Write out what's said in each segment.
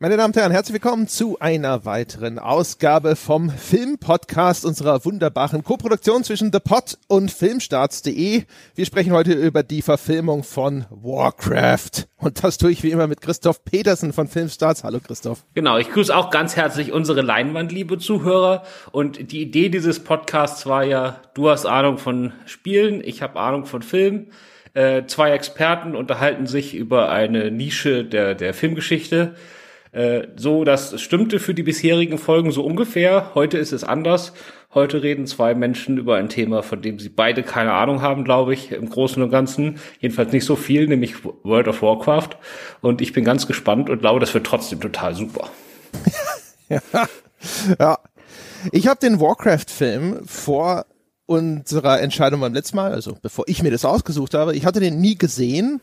Meine Damen und Herren, herzlich willkommen zu einer weiteren Ausgabe vom Filmpodcast unserer wunderbaren Koproduktion zwischen The Pod und Filmstarts.de. Wir sprechen heute über die Verfilmung von Warcraft. Und das tue ich wie immer mit Christoph Petersen von Filmstarts. Hallo Christoph. Genau, ich grüße auch ganz herzlich unsere Leinwand, liebe Zuhörer. Und die Idee dieses Podcasts war ja, du hast Ahnung von Spielen, ich habe Ahnung von Filmen. Äh, zwei Experten unterhalten sich über eine Nische der, der Filmgeschichte. Äh, so, das stimmte für die bisherigen Folgen so ungefähr. Heute ist es anders. Heute reden zwei Menschen über ein Thema, von dem sie beide keine Ahnung haben, glaube ich, im Großen und Ganzen. Jedenfalls nicht so viel, nämlich World of Warcraft. Und ich bin ganz gespannt und glaube, das wird trotzdem total super. ja. ja. Ich habe den Warcraft-Film vor unserer Entscheidung beim letzten Mal, also bevor ich mir das ausgesucht habe, ich hatte den nie gesehen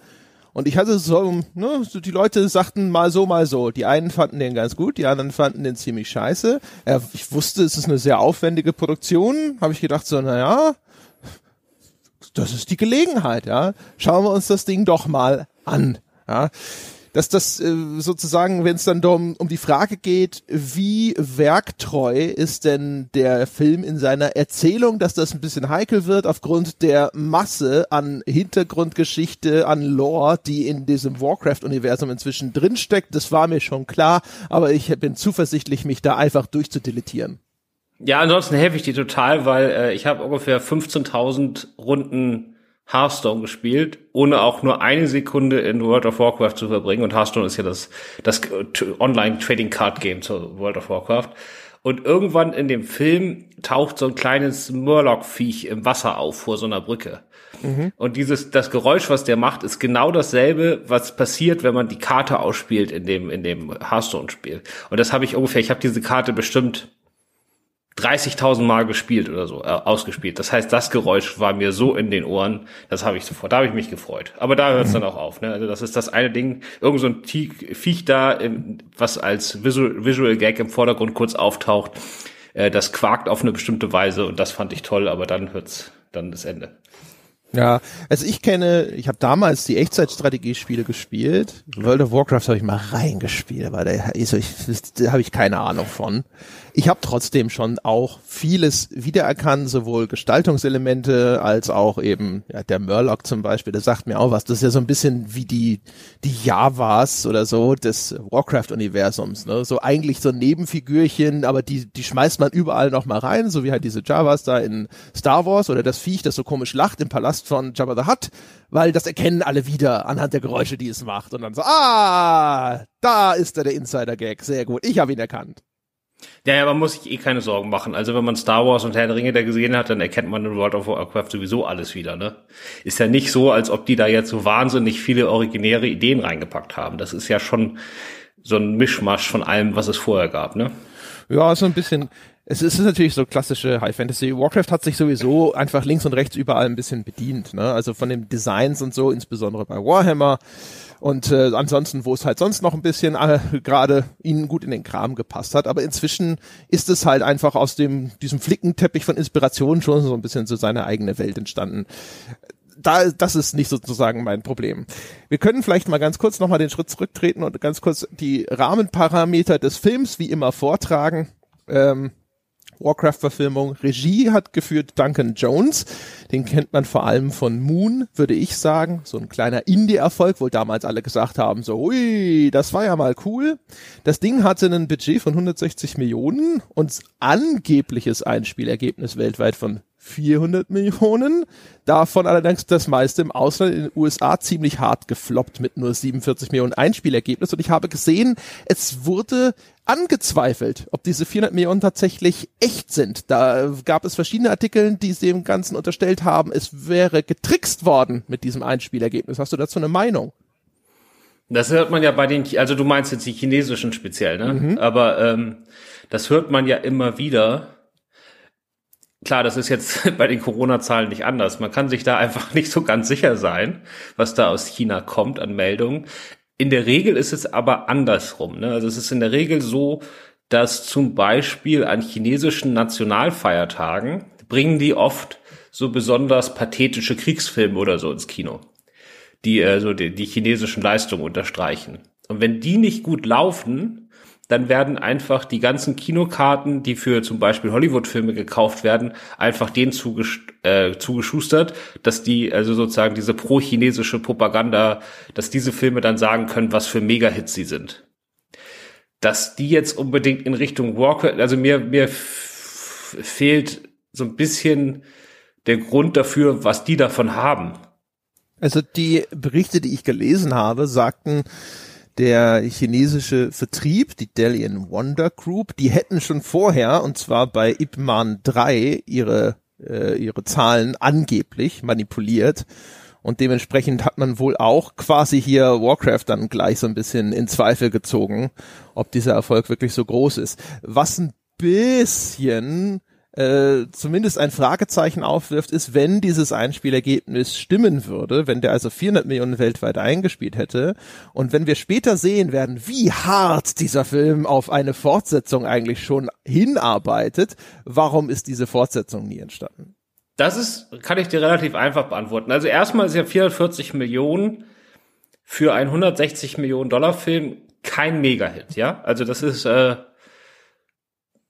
und ich hatte so, ne, so, die Leute sagten mal so, mal so. Die einen fanden den ganz gut, die anderen fanden den ziemlich scheiße. Ja, ich wusste, es ist eine sehr aufwendige Produktion. Habe ich gedacht so, naja, das ist die Gelegenheit, ja. Schauen wir uns das Ding doch mal an. Ja dass das äh, sozusagen, wenn es dann um, um die Frage geht, wie werktreu ist denn der Film in seiner Erzählung, dass das ein bisschen heikel wird aufgrund der Masse an Hintergrundgeschichte, an Lore, die in diesem Warcraft-Universum inzwischen drinsteckt. Das war mir schon klar, aber ich bin zuversichtlich, mich da einfach durchzudeletieren. Ja, ansonsten helfe ich dir total, weil äh, ich habe ungefähr 15.000 Runden Hearthstone gespielt, ohne auch nur eine Sekunde in World of Warcraft zu verbringen. Und Hearthstone ist ja das, das Online-Trading Card Game zu World of Warcraft. Und irgendwann in dem Film taucht so ein kleines Murloc-Viech im Wasser auf vor so einer Brücke. Mhm. Und dieses, das Geräusch, was der macht, ist genau dasselbe, was passiert, wenn man die Karte ausspielt in dem, in dem Hearthstone-Spiel. Und das habe ich ungefähr, ich habe diese Karte bestimmt 30.000 Mal gespielt oder so, äh, ausgespielt. Das heißt, das Geräusch war mir so in den Ohren, das habe ich sofort, da habe ich mich gefreut. Aber da hört es mhm. dann auch auf. Ne? Also das ist das eine Ding, irgend so ein Viech da, in, was als Visual, Visual Gag im Vordergrund kurz auftaucht, äh, das quakt auf eine bestimmte Weise und das fand ich toll, aber dann hört's dann das Ende. Ja, also ich kenne, ich habe damals die Echtzeitstrategiespiele gespielt. World of Warcraft habe ich mal reingespielt, aber da, also ich, da habe ich keine Ahnung von ich habe trotzdem schon auch vieles wiedererkannt, sowohl Gestaltungselemente als auch eben ja, der Murloc zum Beispiel, der sagt mir auch was. Das ist ja so ein bisschen wie die die Javas oder so des Warcraft-Universums. Ne? So eigentlich so Nebenfigürchen, aber die die schmeißt man überall noch mal rein, so wie halt diese Javas da in Star Wars oder das Viech, das so komisch lacht im Palast von Jabba the Hutt, weil das erkennen alle wieder anhand der Geräusche, die es macht und dann so ah, da ist er der Insider-Gag, sehr gut, ich habe ihn erkannt. Ja, ja, man muss sich eh keine Sorgen machen. Also wenn man Star Wars und Herr der Ringe da gesehen hat, dann erkennt man in World of Warcraft sowieso alles wieder, ne? Ist ja nicht so, als ob die da jetzt so wahnsinnig viele originäre Ideen reingepackt haben. Das ist ja schon so ein Mischmasch von allem, was es vorher gab, ne? Ja, so ein bisschen. Es ist natürlich so klassische High Fantasy. Warcraft hat sich sowieso einfach links und rechts überall ein bisschen bedient, ne? Also von den Designs und so, insbesondere bei Warhammer und äh, ansonsten, wo es halt sonst noch ein bisschen äh, gerade ihnen gut in den Kram gepasst hat. Aber inzwischen ist es halt einfach aus dem diesem Flickenteppich von Inspiration schon so ein bisschen zu seiner eigene Welt entstanden. Da, das ist nicht sozusagen mein Problem. Wir können vielleicht mal ganz kurz nochmal den Schritt zurücktreten und ganz kurz die Rahmenparameter des Films wie immer vortragen. Ähm, Warcraft-Verfilmung. Regie hat geführt Duncan Jones. Den kennt man vor allem von Moon, würde ich sagen. So ein kleiner Indie-Erfolg, wo damals alle gesagt haben, so, ui, das war ja mal cool. Das Ding hatte ein Budget von 160 Millionen und angebliches Einspielergebnis weltweit von 400 Millionen. Davon allerdings das meiste im Ausland in den USA ziemlich hart gefloppt mit nur 47 Millionen Einspielergebnis. Und ich habe gesehen, es wurde angezweifelt, ob diese 400 Millionen tatsächlich echt sind. Da gab es verschiedene Artikel, die dem Ganzen unterstellt haben, es wäre getrickst worden mit diesem Einspielergebnis. Hast du dazu eine Meinung? Das hört man ja bei den, also du meinst jetzt die chinesischen speziell, ne? Mhm. Aber ähm, das hört man ja immer wieder Klar, das ist jetzt bei den Corona-Zahlen nicht anders. Man kann sich da einfach nicht so ganz sicher sein, was da aus China kommt an Meldungen. In der Regel ist es aber andersrum. Ne? Also es ist in der Regel so, dass zum Beispiel an chinesischen Nationalfeiertagen bringen die oft so besonders pathetische Kriegsfilme oder so ins Kino, die äh, so die, die chinesischen Leistungen unterstreichen. Und wenn die nicht gut laufen, dann werden einfach die ganzen Kinokarten, die für zum Beispiel Hollywood-Filme gekauft werden, einfach denen zuges äh, zugeschustert, dass die, also sozusagen diese pro-chinesische Propaganda, dass diese Filme dann sagen können, was für Mega-Hits sie sind. Dass die jetzt unbedingt in Richtung Walker, also mir, mir fehlt so ein bisschen der Grund dafür, was die davon haben. Also die Berichte, die ich gelesen habe, sagten, der chinesische Vertrieb, die Dalian Wonder Group, die hätten schon vorher, und zwar bei Ip Man 3, ihre, äh, ihre Zahlen angeblich manipuliert. Und dementsprechend hat man wohl auch quasi hier Warcraft dann gleich so ein bisschen in Zweifel gezogen, ob dieser Erfolg wirklich so groß ist. Was ein bisschen äh, zumindest ein Fragezeichen aufwirft, ist, wenn dieses Einspielergebnis stimmen würde, wenn der also 400 Millionen weltweit eingespielt hätte und wenn wir später sehen werden, wie hart dieser Film auf eine Fortsetzung eigentlich schon hinarbeitet, warum ist diese Fortsetzung nie entstanden? Das ist, kann ich dir relativ einfach beantworten. Also erstmal ist ja 440 Millionen für einen 160 Millionen Dollar Film kein Mega-Hit, ja? Also das ist, äh,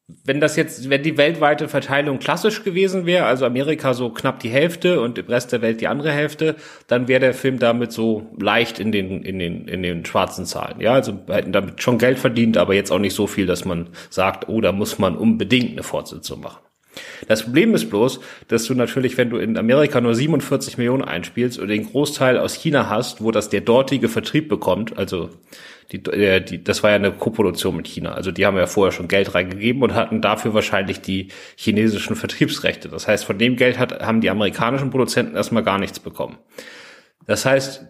wenn das jetzt, wenn die weltweite Verteilung klassisch gewesen wäre, also Amerika so knapp die Hälfte und im Rest der Welt die andere Hälfte, dann wäre der Film damit so leicht in den, in den, in den schwarzen Zahlen. Ja, also hätten damit schon Geld verdient, aber jetzt auch nicht so viel, dass man sagt, oh, da muss man unbedingt eine Fortsetzung machen. Das Problem ist bloß, dass du natürlich, wenn du in Amerika nur 47 Millionen einspielst und den Großteil aus China hast, wo das der dortige Vertrieb bekommt, also die, äh, die, das war ja eine Koproduktion mit China. Also die haben ja vorher schon Geld reingegeben und hatten dafür wahrscheinlich die chinesischen Vertriebsrechte. Das heißt, von dem Geld hat, haben die amerikanischen Produzenten erstmal gar nichts bekommen. Das heißt,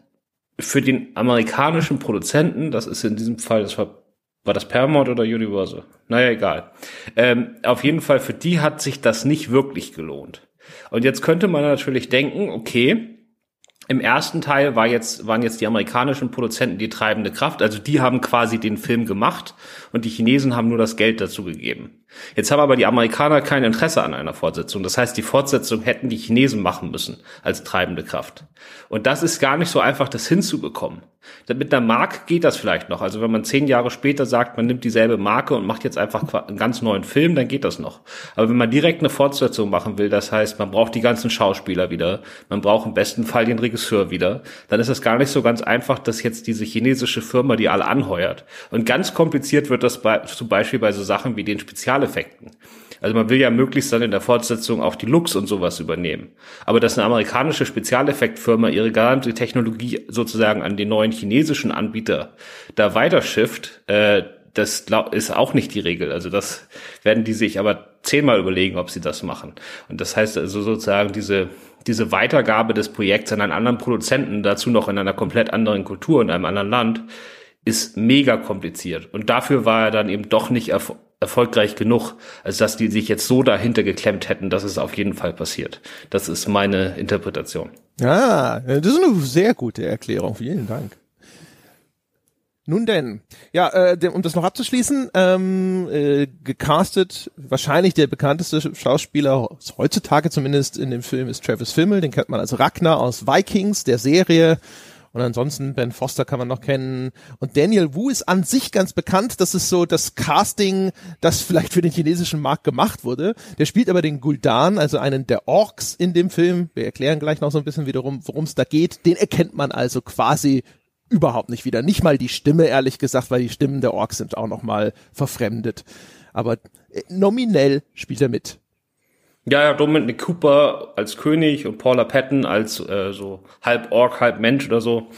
für den amerikanischen Produzenten, das ist in diesem Fall, das war, war das Paramount oder Universal? Naja, egal. Ähm, auf jeden Fall, für die hat sich das nicht wirklich gelohnt. Und jetzt könnte man natürlich denken, okay, im ersten Teil war jetzt, waren jetzt die amerikanischen Produzenten die treibende Kraft, also die haben quasi den Film gemacht und die Chinesen haben nur das Geld dazu gegeben. Jetzt haben aber die Amerikaner kein Interesse an einer Fortsetzung. Das heißt, die Fortsetzung hätten die Chinesen machen müssen als treibende Kraft. Und das ist gar nicht so einfach, das hinzubekommen. Mit einer Marke geht das vielleicht noch. Also wenn man zehn Jahre später sagt, man nimmt dieselbe Marke und macht jetzt einfach einen ganz neuen Film, dann geht das noch. Aber wenn man direkt eine Fortsetzung machen will, das heißt, man braucht die ganzen Schauspieler wieder, man braucht im besten Fall den Regisseur wieder, dann ist es gar nicht so ganz einfach, dass jetzt diese chinesische Firma die alle anheuert. Und ganz kompliziert wird das bei, zum Beispiel bei so Sachen wie den Spezial Spezialeffekten. Also man will ja möglichst dann in der Fortsetzung auch die Looks und sowas übernehmen. Aber dass eine amerikanische Spezialeffektfirma ihre gesamte Technologie sozusagen an den neuen chinesischen Anbieter da weiterschifft, äh, das ist auch nicht die Regel. Also das werden die sich aber zehnmal überlegen, ob sie das machen. Und das heißt also sozusagen diese, diese Weitergabe des Projekts an einen anderen Produzenten, dazu noch in einer komplett anderen Kultur, in einem anderen Land, ist mega kompliziert. Und dafür war er dann eben doch nicht erfolgreich genug, als dass die sich jetzt so dahinter geklemmt hätten, dass es auf jeden Fall passiert. Das ist meine Interpretation. Ah, das ist eine sehr gute Erklärung. Vielen Dank. Nun denn, ja, äh, um das noch abzuschließen, ähm, äh, gecastet, wahrscheinlich der bekannteste Schauspieler heutzutage zumindest in dem Film ist Travis Fimmel, den kennt man als Ragnar aus Vikings, der Serie, und ansonsten Ben Foster kann man noch kennen. Und Daniel Wu ist an sich ganz bekannt. Das ist so das Casting, das vielleicht für den chinesischen Markt gemacht wurde. Der spielt aber den Guldan, also einen der Orks in dem Film. Wir erklären gleich noch so ein bisschen wiederum, worum es da geht. Den erkennt man also quasi überhaupt nicht wieder. Nicht mal die Stimme, ehrlich gesagt, weil die Stimmen der Orks sind auch noch mal verfremdet. Aber äh, nominell spielt er mit. Ja, ja, Dominic Cooper als König und Paula Patton als äh, so halb Ork, halb Mensch oder so.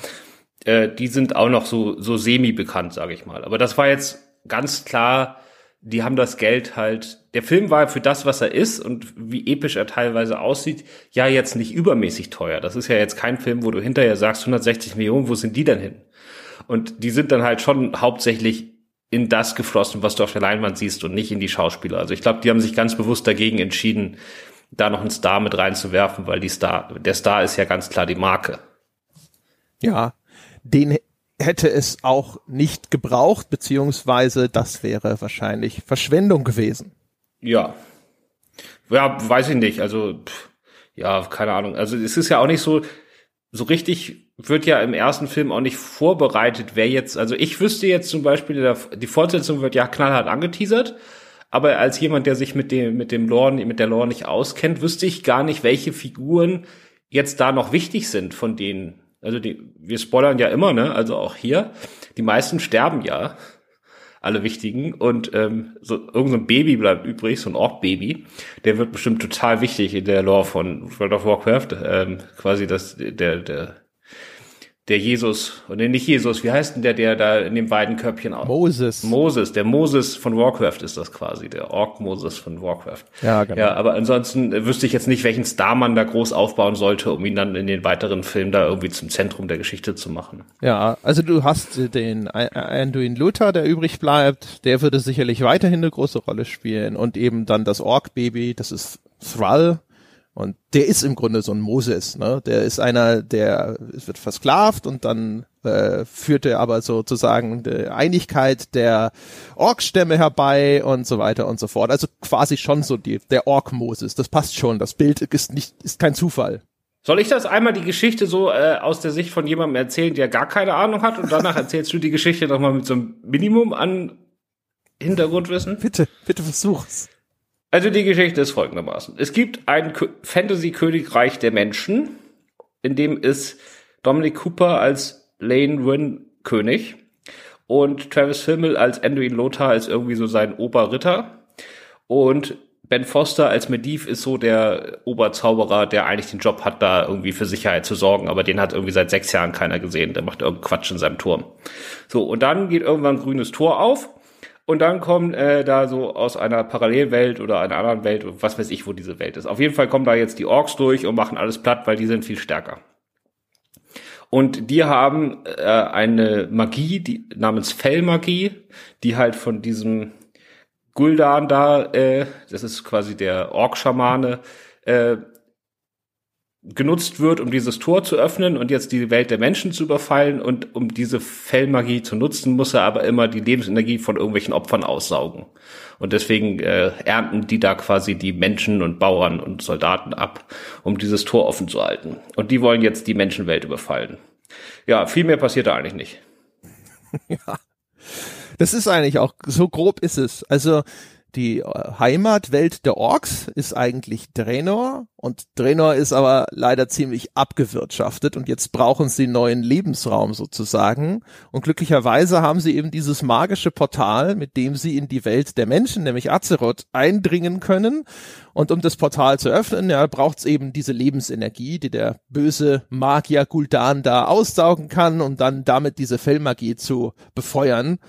Äh, die sind auch noch so, so semi-bekannt, sage ich mal. Aber das war jetzt ganz klar, die haben das Geld halt. Der Film war für das, was er ist und wie episch er teilweise aussieht, ja jetzt nicht übermäßig teuer. Das ist ja jetzt kein Film, wo du hinterher sagst, 160 Millionen, wo sind die denn hin? Und die sind dann halt schon hauptsächlich in das geflossen, was du auf der Leinwand siehst und nicht in die Schauspieler. Also ich glaube, die haben sich ganz bewusst dagegen entschieden, da noch einen Star mit reinzuwerfen, weil die Star, der Star ist ja ganz klar die Marke. Ja, den hätte es auch nicht gebraucht, beziehungsweise das wäre wahrscheinlich Verschwendung gewesen. Ja. Ja, weiß ich nicht. Also, pff, ja, keine Ahnung. Also es ist ja auch nicht so, so richtig wird ja im ersten Film auch nicht vorbereitet, wer jetzt, also ich wüsste jetzt zum Beispiel, die Fortsetzung wird ja knallhart angeteasert, aber als jemand, der sich mit dem, mit dem Lore, mit der Lore nicht auskennt, wüsste ich gar nicht, welche Figuren jetzt da noch wichtig sind von denen. Also die, wir spoilern ja immer, ne? Also auch hier. Die meisten sterben ja. Alle wichtigen. Und ähm, so, irgend so Baby bleibt übrig, so ein Ork-Baby. Der wird bestimmt total wichtig in der Lore von World of Warcraft. Ähm, quasi das, der, der der Jesus, oder nicht Jesus, wie heißt denn der, der da in den beiden Köpfchen auch? Moses. Moses, der Moses von Warcraft ist das quasi, der Ork-Moses von Warcraft. Ja, genau. Ja, aber ansonsten wüsste ich jetzt nicht, welchen Star man da groß aufbauen sollte, um ihn dann in den weiteren Filmen da irgendwie zum Zentrum der Geschichte zu machen. Ja, also du hast den Anduin Luther, der übrig bleibt, der würde sicherlich weiterhin eine große Rolle spielen und eben dann das Ork-Baby, das ist Thrall, und der ist im Grunde so ein Moses, ne? Der ist einer, der wird versklavt und dann äh, führt er aber sozusagen die Einigkeit der Orkstämme herbei und so weiter und so fort. Also quasi schon so die, der Ork-Moses. Das passt schon. Das Bild ist nicht, ist kein Zufall. Soll ich das einmal die Geschichte so äh, aus der Sicht von jemandem erzählen, der gar keine Ahnung hat und danach erzählst du die Geschichte nochmal mit so einem Minimum an Hintergrundwissen? Bitte, bitte versuch's. Also die Geschichte ist folgendermaßen. Es gibt ein Fantasy-Königreich der Menschen, in dem ist Dominic Cooper als Lane Wynn König und Travis Fimmel als Anduin Lothar als irgendwie so sein Oberritter und Ben Foster als Medivh ist so der Oberzauberer, der eigentlich den Job hat, da irgendwie für Sicherheit zu sorgen, aber den hat irgendwie seit sechs Jahren keiner gesehen. Der macht irgendeinen Quatsch in seinem Turm. So, und dann geht irgendwann ein grünes Tor auf und dann kommen äh, da so aus einer Parallelwelt oder einer anderen Welt, was weiß ich, wo diese Welt ist. Auf jeden Fall kommen da jetzt die Orks durch und machen alles platt, weil die sind viel stärker. Und die haben äh, eine Magie, die namens Fellmagie, die halt von diesem Guldan da, äh, das ist quasi der Ork-Schamane, äh, genutzt wird, um dieses Tor zu öffnen und jetzt die Welt der Menschen zu überfallen. Und um diese Fellmagie zu nutzen, muss er aber immer die Lebensenergie von irgendwelchen Opfern aussaugen. Und deswegen äh, ernten die da quasi die Menschen und Bauern und Soldaten ab, um dieses Tor offen zu halten. Und die wollen jetzt die Menschenwelt überfallen. Ja, viel mehr passiert da eigentlich nicht. ja. Das ist eigentlich auch, so grob ist es. Also die äh, Heimatwelt der Orks ist eigentlich Draenor und Draenor ist aber leider ziemlich abgewirtschaftet und jetzt brauchen sie neuen Lebensraum sozusagen und glücklicherweise haben sie eben dieses magische Portal, mit dem sie in die Welt der Menschen, nämlich Azeroth, eindringen können und um das Portal zu öffnen, ja, braucht es eben diese Lebensenergie, die der böse Magier Gul'dan da aussaugen kann, um dann damit diese Fellmagie zu befeuern.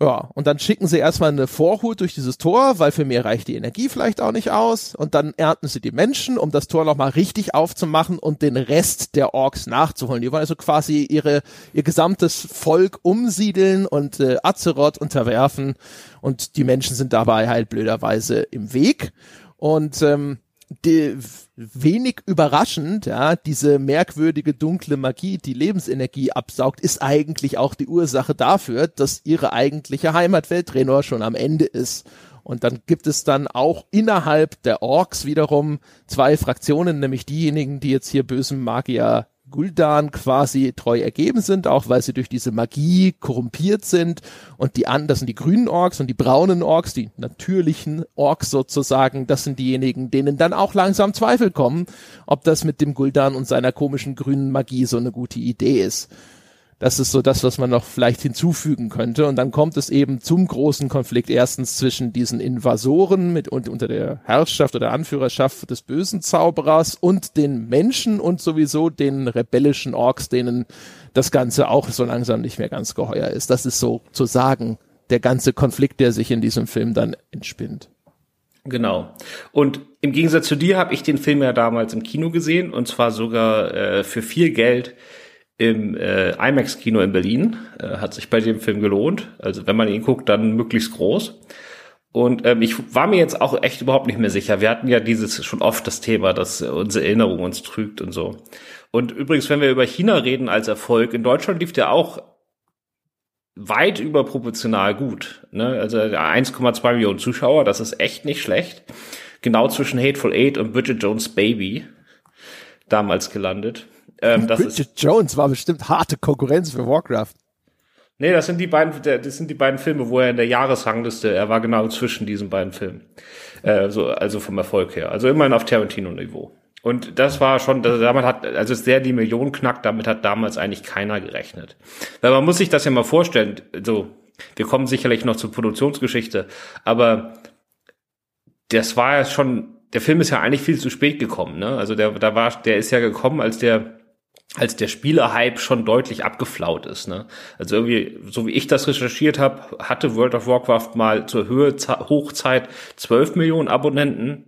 Ja, und dann schicken sie erstmal eine Vorhut durch dieses Tor, weil für mehr reicht die Energie vielleicht auch nicht aus. Und dann ernten sie die Menschen, um das Tor nochmal richtig aufzumachen und den Rest der Orks nachzuholen. Die wollen also quasi ihre, ihr gesamtes Volk umsiedeln und äh, Azeroth unterwerfen. Und die Menschen sind dabei halt blöderweise im Weg. Und ähm, die, wenig überraschend, ja, diese merkwürdige dunkle Magie, die Lebensenergie absaugt, ist eigentlich auch die Ursache dafür, dass ihre eigentliche Heimatwelt Draenor schon am Ende ist. Und dann gibt es dann auch innerhalb der Orks wiederum zwei Fraktionen, nämlich diejenigen, die jetzt hier bösen Magier Guldan quasi treu ergeben sind, auch weil sie durch diese Magie korrumpiert sind. Und die anderen, das sind die grünen Orks und die braunen Orks, die natürlichen Orks sozusagen, das sind diejenigen, denen dann auch langsam Zweifel kommen, ob das mit dem Guldan und seiner komischen grünen Magie so eine gute Idee ist. Das ist so das, was man noch vielleicht hinzufügen könnte. Und dann kommt es eben zum großen Konflikt erstens zwischen diesen Invasoren mit und unter der Herrschaft oder Anführerschaft des bösen Zauberers und den Menschen und sowieso den rebellischen Orks, denen das Ganze auch so langsam nicht mehr ganz geheuer ist. Das ist so zu sagen der ganze Konflikt, der sich in diesem Film dann entspinnt. Genau. Und im Gegensatz zu dir habe ich den Film ja damals im Kino gesehen und zwar sogar äh, für viel Geld im äh, IMAX-Kino in Berlin. Äh, hat sich bei dem Film gelohnt. Also wenn man ihn guckt, dann möglichst groß. Und ähm, ich war mir jetzt auch echt überhaupt nicht mehr sicher. Wir hatten ja dieses schon oft das Thema, dass unsere Erinnerung uns trügt und so. Und übrigens, wenn wir über China reden als Erfolg, in Deutschland lief der auch weit überproportional gut. Ne? Also 1,2 Millionen Zuschauer, das ist echt nicht schlecht. Genau zwischen Hateful Eight und Bridget Jones Baby damals gelandet. Ähm, das Bridget ist, Jones war bestimmt harte Konkurrenz für Warcraft. Nee, das sind die beiden, das sind die beiden Filme, wo er in der Jahresrangliste, er war genau zwischen diesen beiden Filmen. Äh, so, also vom Erfolg her. Also immerhin auf Tarantino-Niveau. Und das war schon, damit hat, also sehr die Million knackt, damit hat damals eigentlich keiner gerechnet. Weil man muss sich das ja mal vorstellen, so, wir kommen sicherlich noch zur Produktionsgeschichte, aber das war ja schon, der Film ist ja eigentlich viel zu spät gekommen, ne? Also der, da war, der ist ja gekommen, als der, als der Spielerhype schon deutlich abgeflaut ist. Ne? Also irgendwie, so wie ich das recherchiert habe, hatte World of Warcraft mal zur Höhe Hochzeit 12 Millionen Abonnenten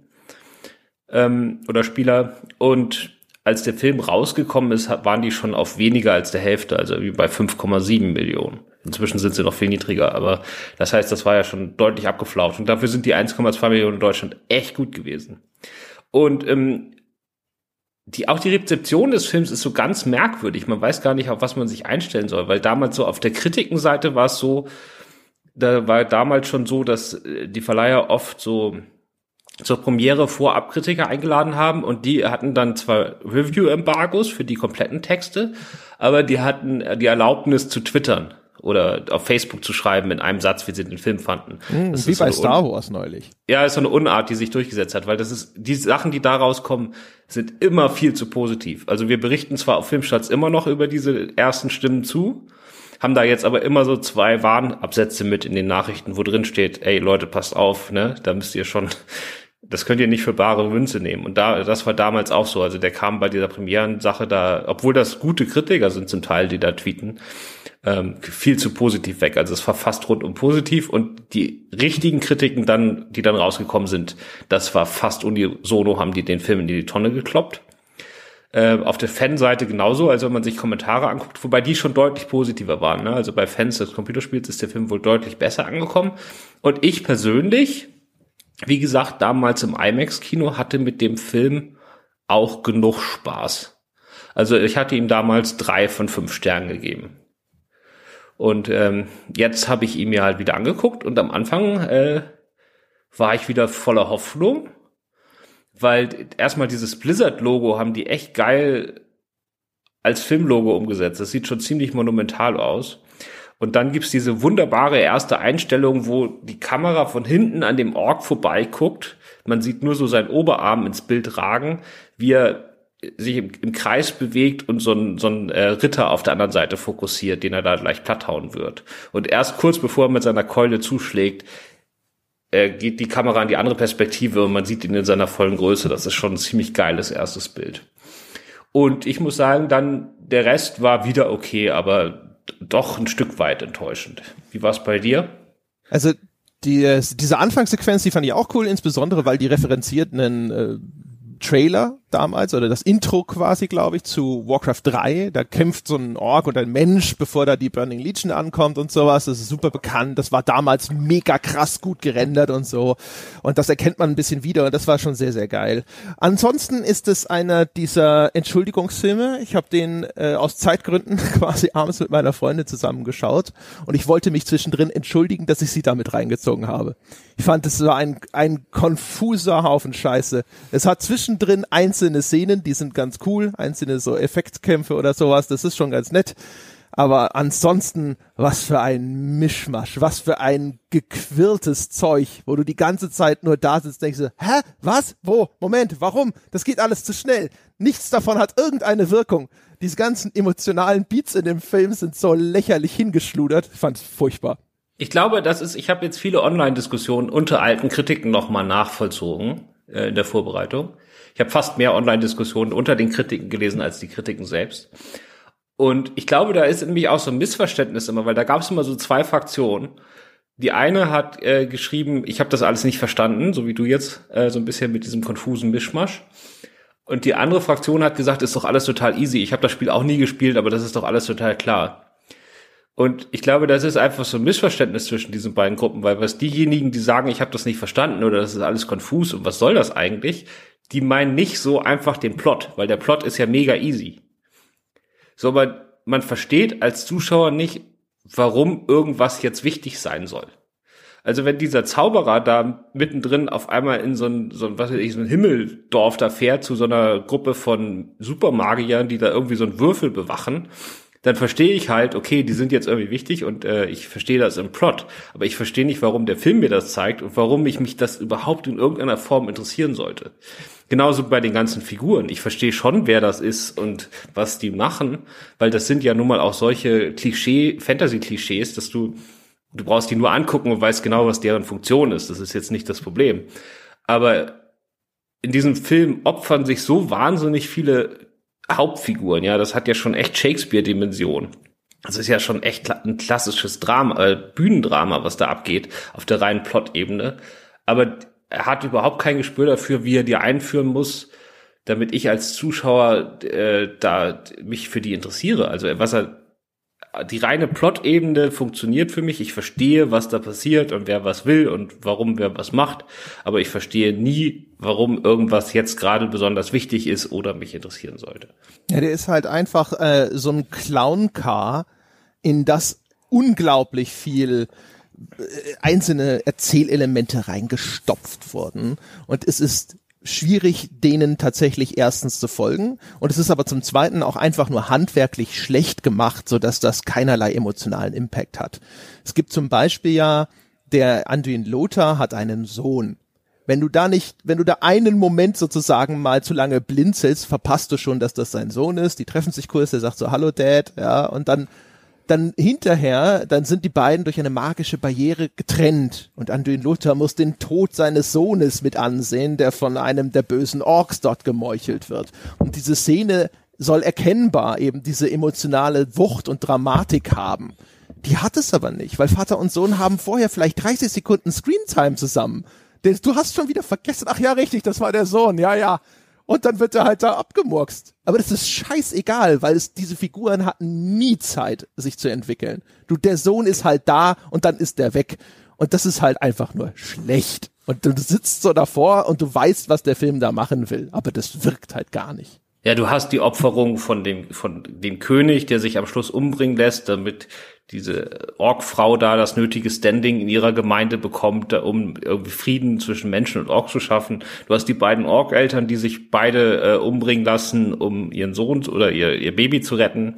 ähm, oder Spieler und als der Film rausgekommen ist, waren die schon auf weniger als der Hälfte, also irgendwie bei 5,7 Millionen. Inzwischen sind sie noch viel niedriger, aber das heißt, das war ja schon deutlich abgeflaut. Und dafür sind die 1,2 Millionen in Deutschland echt gut gewesen. Und ähm, die, auch die Rezeption des Films ist so ganz merkwürdig. Man weiß gar nicht, auf was man sich einstellen soll, weil damals so auf der Kritikenseite war es so, da war damals schon so, dass äh, die Verleiher oft so zur Premiere vorab Kritiker eingeladen haben und die hatten dann zwar Review-Embargos für die kompletten Texte, aber die hatten die Erlaubnis zu twittern oder auf Facebook zu schreiben in einem Satz, wie sie den Film fanden. Mhm, wie bei so Star Wars neulich. Ja, ist so eine Unart, die sich durchgesetzt hat, weil das ist, die Sachen, die da rauskommen, sind immer viel zu positiv. Also wir berichten zwar auf Filmstarts immer noch über diese ersten Stimmen zu, haben da jetzt aber immer so zwei Warnabsätze mit in den Nachrichten, wo drin steht, ey Leute, passt auf, ne, da müsst ihr schon das könnt ihr nicht für bare Münze nehmen. Und da, das war damals auch so. Also der kam bei dieser Premieren-Sache da, obwohl das gute Kritiker sind zum Teil, die da tweeten, ähm, viel zu positiv weg. Also es war fast rundum positiv und die richtigen Kritiken dann, die dann rausgekommen sind, das war fast unisono, haben die den Film in die Tonne gekloppt. Äh, auf der Fanseite genauso, also wenn man sich Kommentare anguckt, wobei die schon deutlich positiver waren. Ne? Also bei Fans des Computerspiels ist der Film wohl deutlich besser angekommen. Und ich persönlich, wie gesagt, damals im IMAX-Kino hatte mit dem Film auch genug Spaß. Also ich hatte ihm damals drei von fünf Sternen gegeben. Und ähm, jetzt habe ich ihn mir halt wieder angeguckt und am Anfang äh, war ich wieder voller Hoffnung, weil erstmal dieses Blizzard-Logo haben die echt geil als Filmlogo umgesetzt. Das sieht schon ziemlich monumental aus. Und dann gibt's diese wunderbare erste Einstellung, wo die Kamera von hinten an dem Ork vorbeiguckt. Man sieht nur so seinen Oberarm ins Bild ragen, wie er sich im, im Kreis bewegt und so ein, so ein äh, Ritter auf der anderen Seite fokussiert, den er da gleich platthauen wird. Und erst kurz bevor er mit seiner Keule zuschlägt, äh, geht die Kamera in die andere Perspektive und man sieht ihn in seiner vollen Größe. Das ist schon ein ziemlich geiles erstes Bild. Und ich muss sagen, dann der Rest war wieder okay, aber doch ein Stück weit enttäuschend. Wie war es bei dir? Also die, diese Anfangssequenz, die fand ich auch cool, insbesondere weil die referenziert einen äh, Trailer damals oder das Intro quasi, glaube ich, zu Warcraft 3. Da kämpft so ein Ork und ein Mensch, bevor da die Burning Legion ankommt und sowas. Das ist super bekannt. Das war damals mega krass gut gerendert und so. Und das erkennt man ein bisschen wieder und das war schon sehr, sehr geil. Ansonsten ist es einer dieser Entschuldigungsfilme. Ich habe den äh, aus Zeitgründen quasi abends mit meiner Freundin zusammengeschaut und ich wollte mich zwischendrin entschuldigen, dass ich sie damit reingezogen habe. Ich fand, es war ein, ein konfuser Haufen Scheiße. Es hat zwischendrin einzelne Szenen, die sind ganz cool, einzelne so Effektkämpfe oder sowas, das ist schon ganz nett. Aber ansonsten, was für ein Mischmasch, was für ein gequirltes Zeug, wo du die ganze Zeit nur da sitzt, denkst du, hä, was, wo, Moment, warum? Das geht alles zu schnell. Nichts davon hat irgendeine Wirkung. Diese ganzen emotionalen Beats in dem Film sind so lächerlich hingeschludert. Ich fand's furchtbar. Ich glaube, das ist, ich habe jetzt viele Online-Diskussionen unter alten Kritiken nochmal nachvollzogen äh, in der Vorbereitung. Ich habe fast mehr Online-Diskussionen unter den Kritiken gelesen als die Kritiken selbst. Und ich glaube, da ist nämlich auch so ein Missverständnis immer, weil da gab es immer so zwei Fraktionen. Die eine hat äh, geschrieben, ich habe das alles nicht verstanden, so wie du jetzt, äh, so ein bisschen mit diesem konfusen Mischmasch. Und die andere Fraktion hat gesagt, ist doch alles total easy. Ich habe das Spiel auch nie gespielt, aber das ist doch alles total klar. Und ich glaube, das ist einfach so ein Missverständnis zwischen diesen beiden Gruppen, weil was diejenigen, die sagen, ich habe das nicht verstanden oder das ist alles konfus und was soll das eigentlich, die meinen nicht so einfach den Plot, weil der Plot ist ja mega easy. So, aber man versteht als Zuschauer nicht, warum irgendwas jetzt wichtig sein soll. Also wenn dieser Zauberer da mittendrin auf einmal in so ein, so ein, was weiß ich, so ein Himmeldorf da fährt zu so einer Gruppe von Supermagiern, die da irgendwie so einen Würfel bewachen, dann verstehe ich halt, okay, die sind jetzt irgendwie wichtig und äh, ich verstehe das im Plot, aber ich verstehe nicht, warum der Film mir das zeigt und warum mich mich das überhaupt in irgendeiner Form interessieren sollte. Genauso bei den ganzen Figuren. Ich verstehe schon, wer das ist und was die machen, weil das sind ja nun mal auch solche Klischee, Fantasy-Klischees, dass du, du brauchst die nur angucken und weißt genau, was deren Funktion ist. Das ist jetzt nicht das Problem. Aber in diesem Film opfern sich so wahnsinnig viele Hauptfiguren, ja, das hat ja schon echt Shakespeare-Dimension. Das ist ja schon echt ein klassisches Drama, äh, Bühnendrama, was da abgeht, auf der reinen Plot-Ebene. Aber er hat überhaupt kein Gespür dafür, wie er dir einführen muss, damit ich als Zuschauer äh, da mich für die interessiere. Also was er die reine Plot-Ebene funktioniert für mich. Ich verstehe, was da passiert und wer was will und warum wer was macht. Aber ich verstehe nie, warum irgendwas jetzt gerade besonders wichtig ist oder mich interessieren sollte. Ja, der ist halt einfach äh, so ein Clown-Car, in das unglaublich viel äh, einzelne Erzählelemente reingestopft wurden. Und es ist schwierig, denen tatsächlich erstens zu folgen. Und es ist aber zum Zweiten auch einfach nur handwerklich schlecht gemacht, so dass das keinerlei emotionalen Impact hat. Es gibt zum Beispiel ja, der Anduin Lothar hat einen Sohn. Wenn du da nicht, wenn du da einen Moment sozusagen mal zu lange blinzelst, verpasst du schon, dass das sein Sohn ist. Die treffen sich kurz, der sagt so, hallo Dad, ja, und dann dann hinterher, dann sind die beiden durch eine magische Barriere getrennt und Anduin Luther muss den Tod seines Sohnes mit ansehen, der von einem der bösen Orks dort gemeuchelt wird. Und diese Szene soll erkennbar eben diese emotionale Wucht und Dramatik haben. Die hat es aber nicht, weil Vater und Sohn haben vorher vielleicht 30 Sekunden Screentime zusammen. Du hast schon wieder vergessen, ach ja, richtig, das war der Sohn, ja, ja und dann wird er halt da abgemurkst. Aber das ist scheißegal, weil es diese Figuren hatten nie Zeit, sich zu entwickeln. Du, der Sohn ist halt da und dann ist der weg. Und das ist halt einfach nur schlecht. Und du sitzt so davor und du weißt, was der Film da machen will. Aber das wirkt halt gar nicht. Ja, du hast die Opferung von dem, von dem König, der sich am Schluss umbringen lässt, damit diese Ork-Frau da das nötige Standing in ihrer Gemeinde bekommt, um irgendwie Frieden zwischen Menschen und Ork zu schaffen. Du hast die beiden Ork-Eltern, die sich beide äh, umbringen lassen, um ihren Sohn oder ihr, ihr Baby zu retten.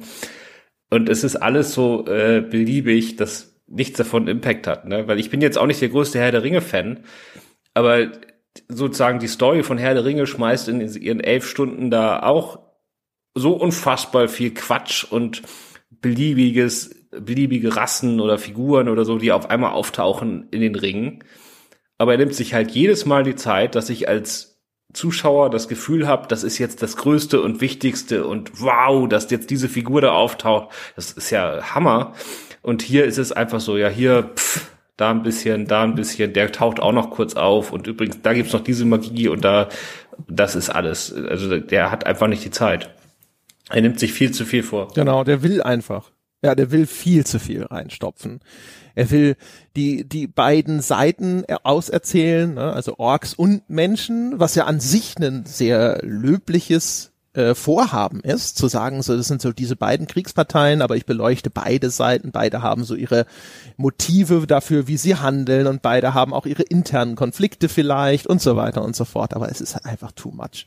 Und es ist alles so äh, beliebig, dass nichts davon Impact hat. Ne? Weil ich bin jetzt auch nicht der größte Herr der Ringe-Fan, aber sozusagen die Story von Herr der Ringe schmeißt in ihren elf Stunden da auch so unfassbar viel Quatsch und beliebiges, beliebige Rassen oder Figuren oder so, die auf einmal auftauchen in den Ringen. Aber er nimmt sich halt jedes Mal die Zeit, dass ich als Zuschauer das Gefühl habe, das ist jetzt das Größte und Wichtigste und wow, dass jetzt diese Figur da auftaucht, das ist ja Hammer. Und hier ist es einfach so, ja, hier, pff, da ein bisschen, da ein bisschen, der taucht auch noch kurz auf und übrigens, da gibt's noch diese Magie und da, das ist alles. Also der hat einfach nicht die Zeit. Er nimmt sich viel zu viel vor. Genau, der will einfach. Ja, der will viel zu viel reinstopfen. Er will die, die beiden Seiten auserzählen, ne? also Orks und Menschen, was ja an sich ein sehr löbliches äh, Vorhaben ist, zu sagen, so das sind so diese beiden Kriegsparteien, aber ich beleuchte beide Seiten, beide haben so ihre Motive dafür, wie sie handeln und beide haben auch ihre internen Konflikte vielleicht und so weiter und so fort, aber es ist halt einfach too much.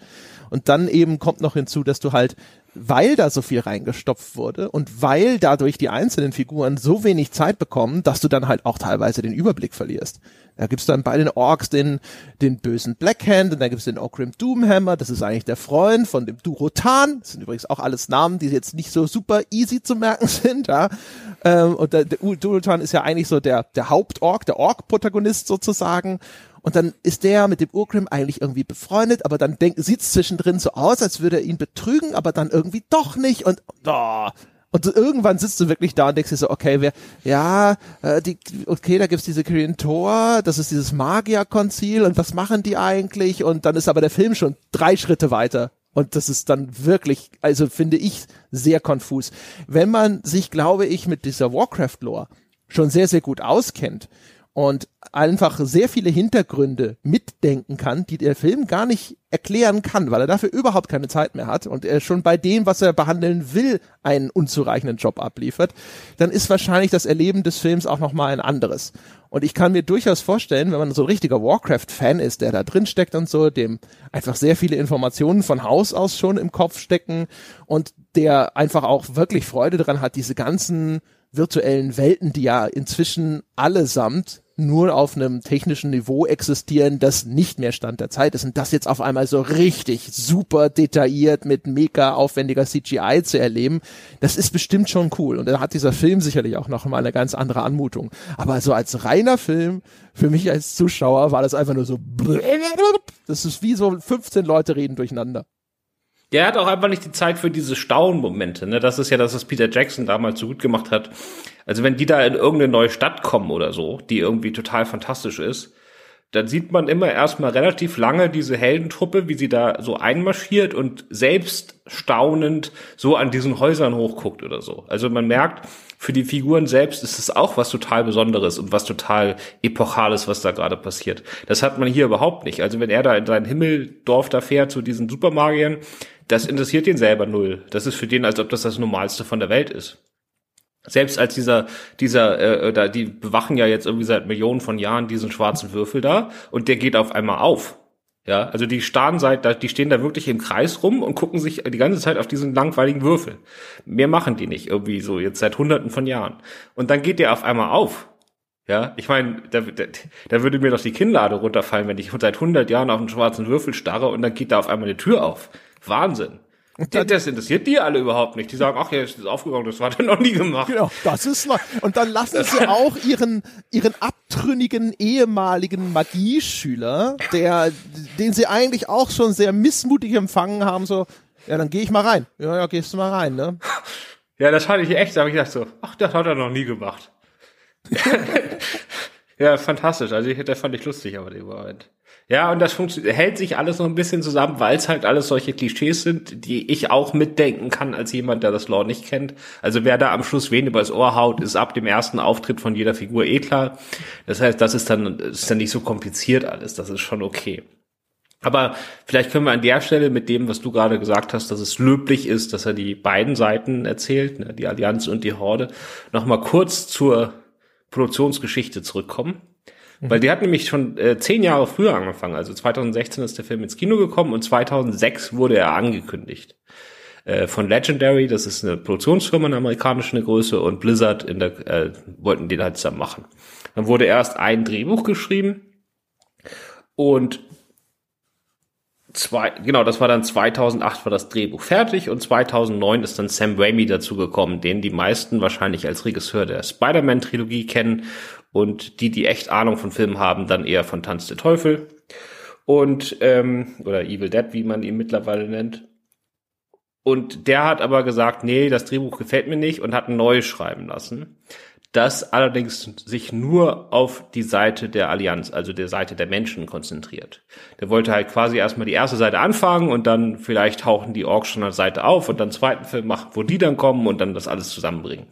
Und dann eben kommt noch hinzu, dass du halt weil da so viel reingestopft wurde und weil dadurch die einzelnen Figuren so wenig Zeit bekommen, dass du dann halt auch teilweise den Überblick verlierst. Da gibt's dann bei den Orks den, den bösen Blackhand und da gibt's den Ogrim Doomhammer, das ist eigentlich der Freund von dem Durotan. Das sind übrigens auch alles Namen, die jetzt nicht so super easy zu merken sind, ja. Ähm, und der, der Durotan ist ja eigentlich so der, der Hauptork, der Ork-Protagonist sozusagen. Und dann ist der mit dem Urgrim eigentlich irgendwie befreundet, aber dann denkt, sieht's zwischendrin so aus, als würde er ihn betrügen, aber dann irgendwie doch nicht und oh, und irgendwann sitzt du wirklich da und denkst dir so, okay, wer, ja, äh, die, okay, da gibt's diese Korean Tor, das ist dieses Magierkonzil und was machen die eigentlich? Und dann ist aber der Film schon drei Schritte weiter. Und das ist dann wirklich, also finde ich, sehr konfus. Wenn man sich, glaube ich, mit dieser Warcraft-Lore schon sehr, sehr gut auskennt und einfach sehr viele Hintergründe mitdenken kann, die der Film gar nicht erklären kann, weil er dafür überhaupt keine Zeit mehr hat und er schon bei dem, was er behandeln will, einen unzureichenden Job abliefert, dann ist wahrscheinlich das Erleben des Films auch nochmal ein anderes. Und ich kann mir durchaus vorstellen, wenn man so ein richtiger Warcraft-Fan ist, der da drin steckt und so, dem einfach sehr viele Informationen von Haus aus schon im Kopf stecken und der einfach auch wirklich Freude daran hat, diese ganzen virtuellen Welten, die ja inzwischen allesamt nur auf einem technischen Niveau existieren, das nicht mehr Stand der Zeit ist und das jetzt auf einmal so richtig super detailliert mit mega aufwendiger CGI zu erleben, das ist bestimmt schon cool und da hat dieser Film sicherlich auch noch mal eine ganz andere Anmutung. Aber so als reiner Film, für mich als Zuschauer war das einfach nur so, das ist wie so 15 Leute reden durcheinander. Der hat auch einfach nicht die Zeit für diese Staunmomente. Ne? Das ist ja das, was Peter Jackson damals so gut gemacht hat. Also wenn die da in irgendeine neue Stadt kommen oder so, die irgendwie total fantastisch ist, dann sieht man immer erstmal relativ lange diese Heldentruppe, wie sie da so einmarschiert und selbst staunend so an diesen Häusern hochguckt oder so. Also man merkt, für die Figuren selbst ist es auch was total Besonderes und was total Epochales, was da gerade passiert. Das hat man hier überhaupt nicht. Also wenn er da in sein Himmeldorf da fährt zu diesen Supermagiern, das interessiert ihn selber null. Das ist für den, als ob das das Normalste von der Welt ist. Selbst als dieser, dieser, äh, da, die bewachen ja jetzt irgendwie seit Millionen von Jahren diesen schwarzen Würfel da und der geht auf einmal auf. Ja, also die starren seit, die stehen da wirklich im Kreis rum und gucken sich die ganze Zeit auf diesen langweiligen Würfel. Mehr machen die nicht irgendwie so jetzt seit Hunderten von Jahren. Und dann geht der auf einmal auf. Ja, ich meine, da, da, da würde mir doch die Kinnlade runterfallen, wenn ich seit 100 Jahren auf einen schwarzen Würfel starre und dann geht da auf einmal eine Tür auf. Wahnsinn. Dann, das interessiert die alle überhaupt nicht. Die sagen, ach ja, ist aufgegangen, das war dann noch nie gemacht. Genau, das ist noch. Und dann lassen sie auch ihren, ihren abtrünnigen ehemaligen Magieschüler, der, den sie eigentlich auch schon sehr missmutig empfangen haben, so, ja, dann gehe ich mal rein. Ja, ja, gehst du mal rein, ne? Ja, das fand ich echt, da habe ich gedacht so, ach, das hat er noch nie gemacht. ja, fantastisch. Also ich, das fand ich lustig, aber den Moment. Ja, und das hält sich alles noch ein bisschen zusammen, weil es halt alles solche Klischees sind, die ich auch mitdenken kann als jemand, der das Lore nicht kennt. Also wer da am Schluss wen übers Ohr haut, ist ab dem ersten Auftritt von jeder Figur eh klar. Das heißt, das ist dann, ist dann nicht so kompliziert alles. Das ist schon okay. Aber vielleicht können wir an der Stelle mit dem, was du gerade gesagt hast, dass es löblich ist, dass er die beiden Seiten erzählt, ne, die Allianz und die Horde, nochmal kurz zur Produktionsgeschichte zurückkommen. Weil die hat nämlich schon äh, zehn Jahre früher angefangen. Also 2016 ist der Film ins Kino gekommen und 2006 wurde er angekündigt. Äh, von Legendary, das ist eine Produktionsfirma, eine amerikanische Größe, und Blizzard in der, äh, wollten den halt zusammen machen. Dann wurde erst ein Drehbuch geschrieben und zwei, genau, das war dann 2008 war das Drehbuch fertig und 2009 ist dann Sam Raimi dazugekommen, den die meisten wahrscheinlich als Regisseur der Spider-Man-Trilogie kennen und die, die echt Ahnung von Filmen haben, dann eher von Tanz der Teufel und ähm, oder Evil Dead, wie man ihn mittlerweile nennt. Und der hat aber gesagt, nee, das Drehbuch gefällt mir nicht und hat ein neues schreiben lassen. Das allerdings sich nur auf die Seite der Allianz, also der Seite der Menschen konzentriert. Der wollte halt quasi erstmal die erste Seite anfangen und dann vielleicht tauchen die Orks schon der Seite auf und dann zweiten Film machen, wo die dann kommen und dann das alles zusammenbringen.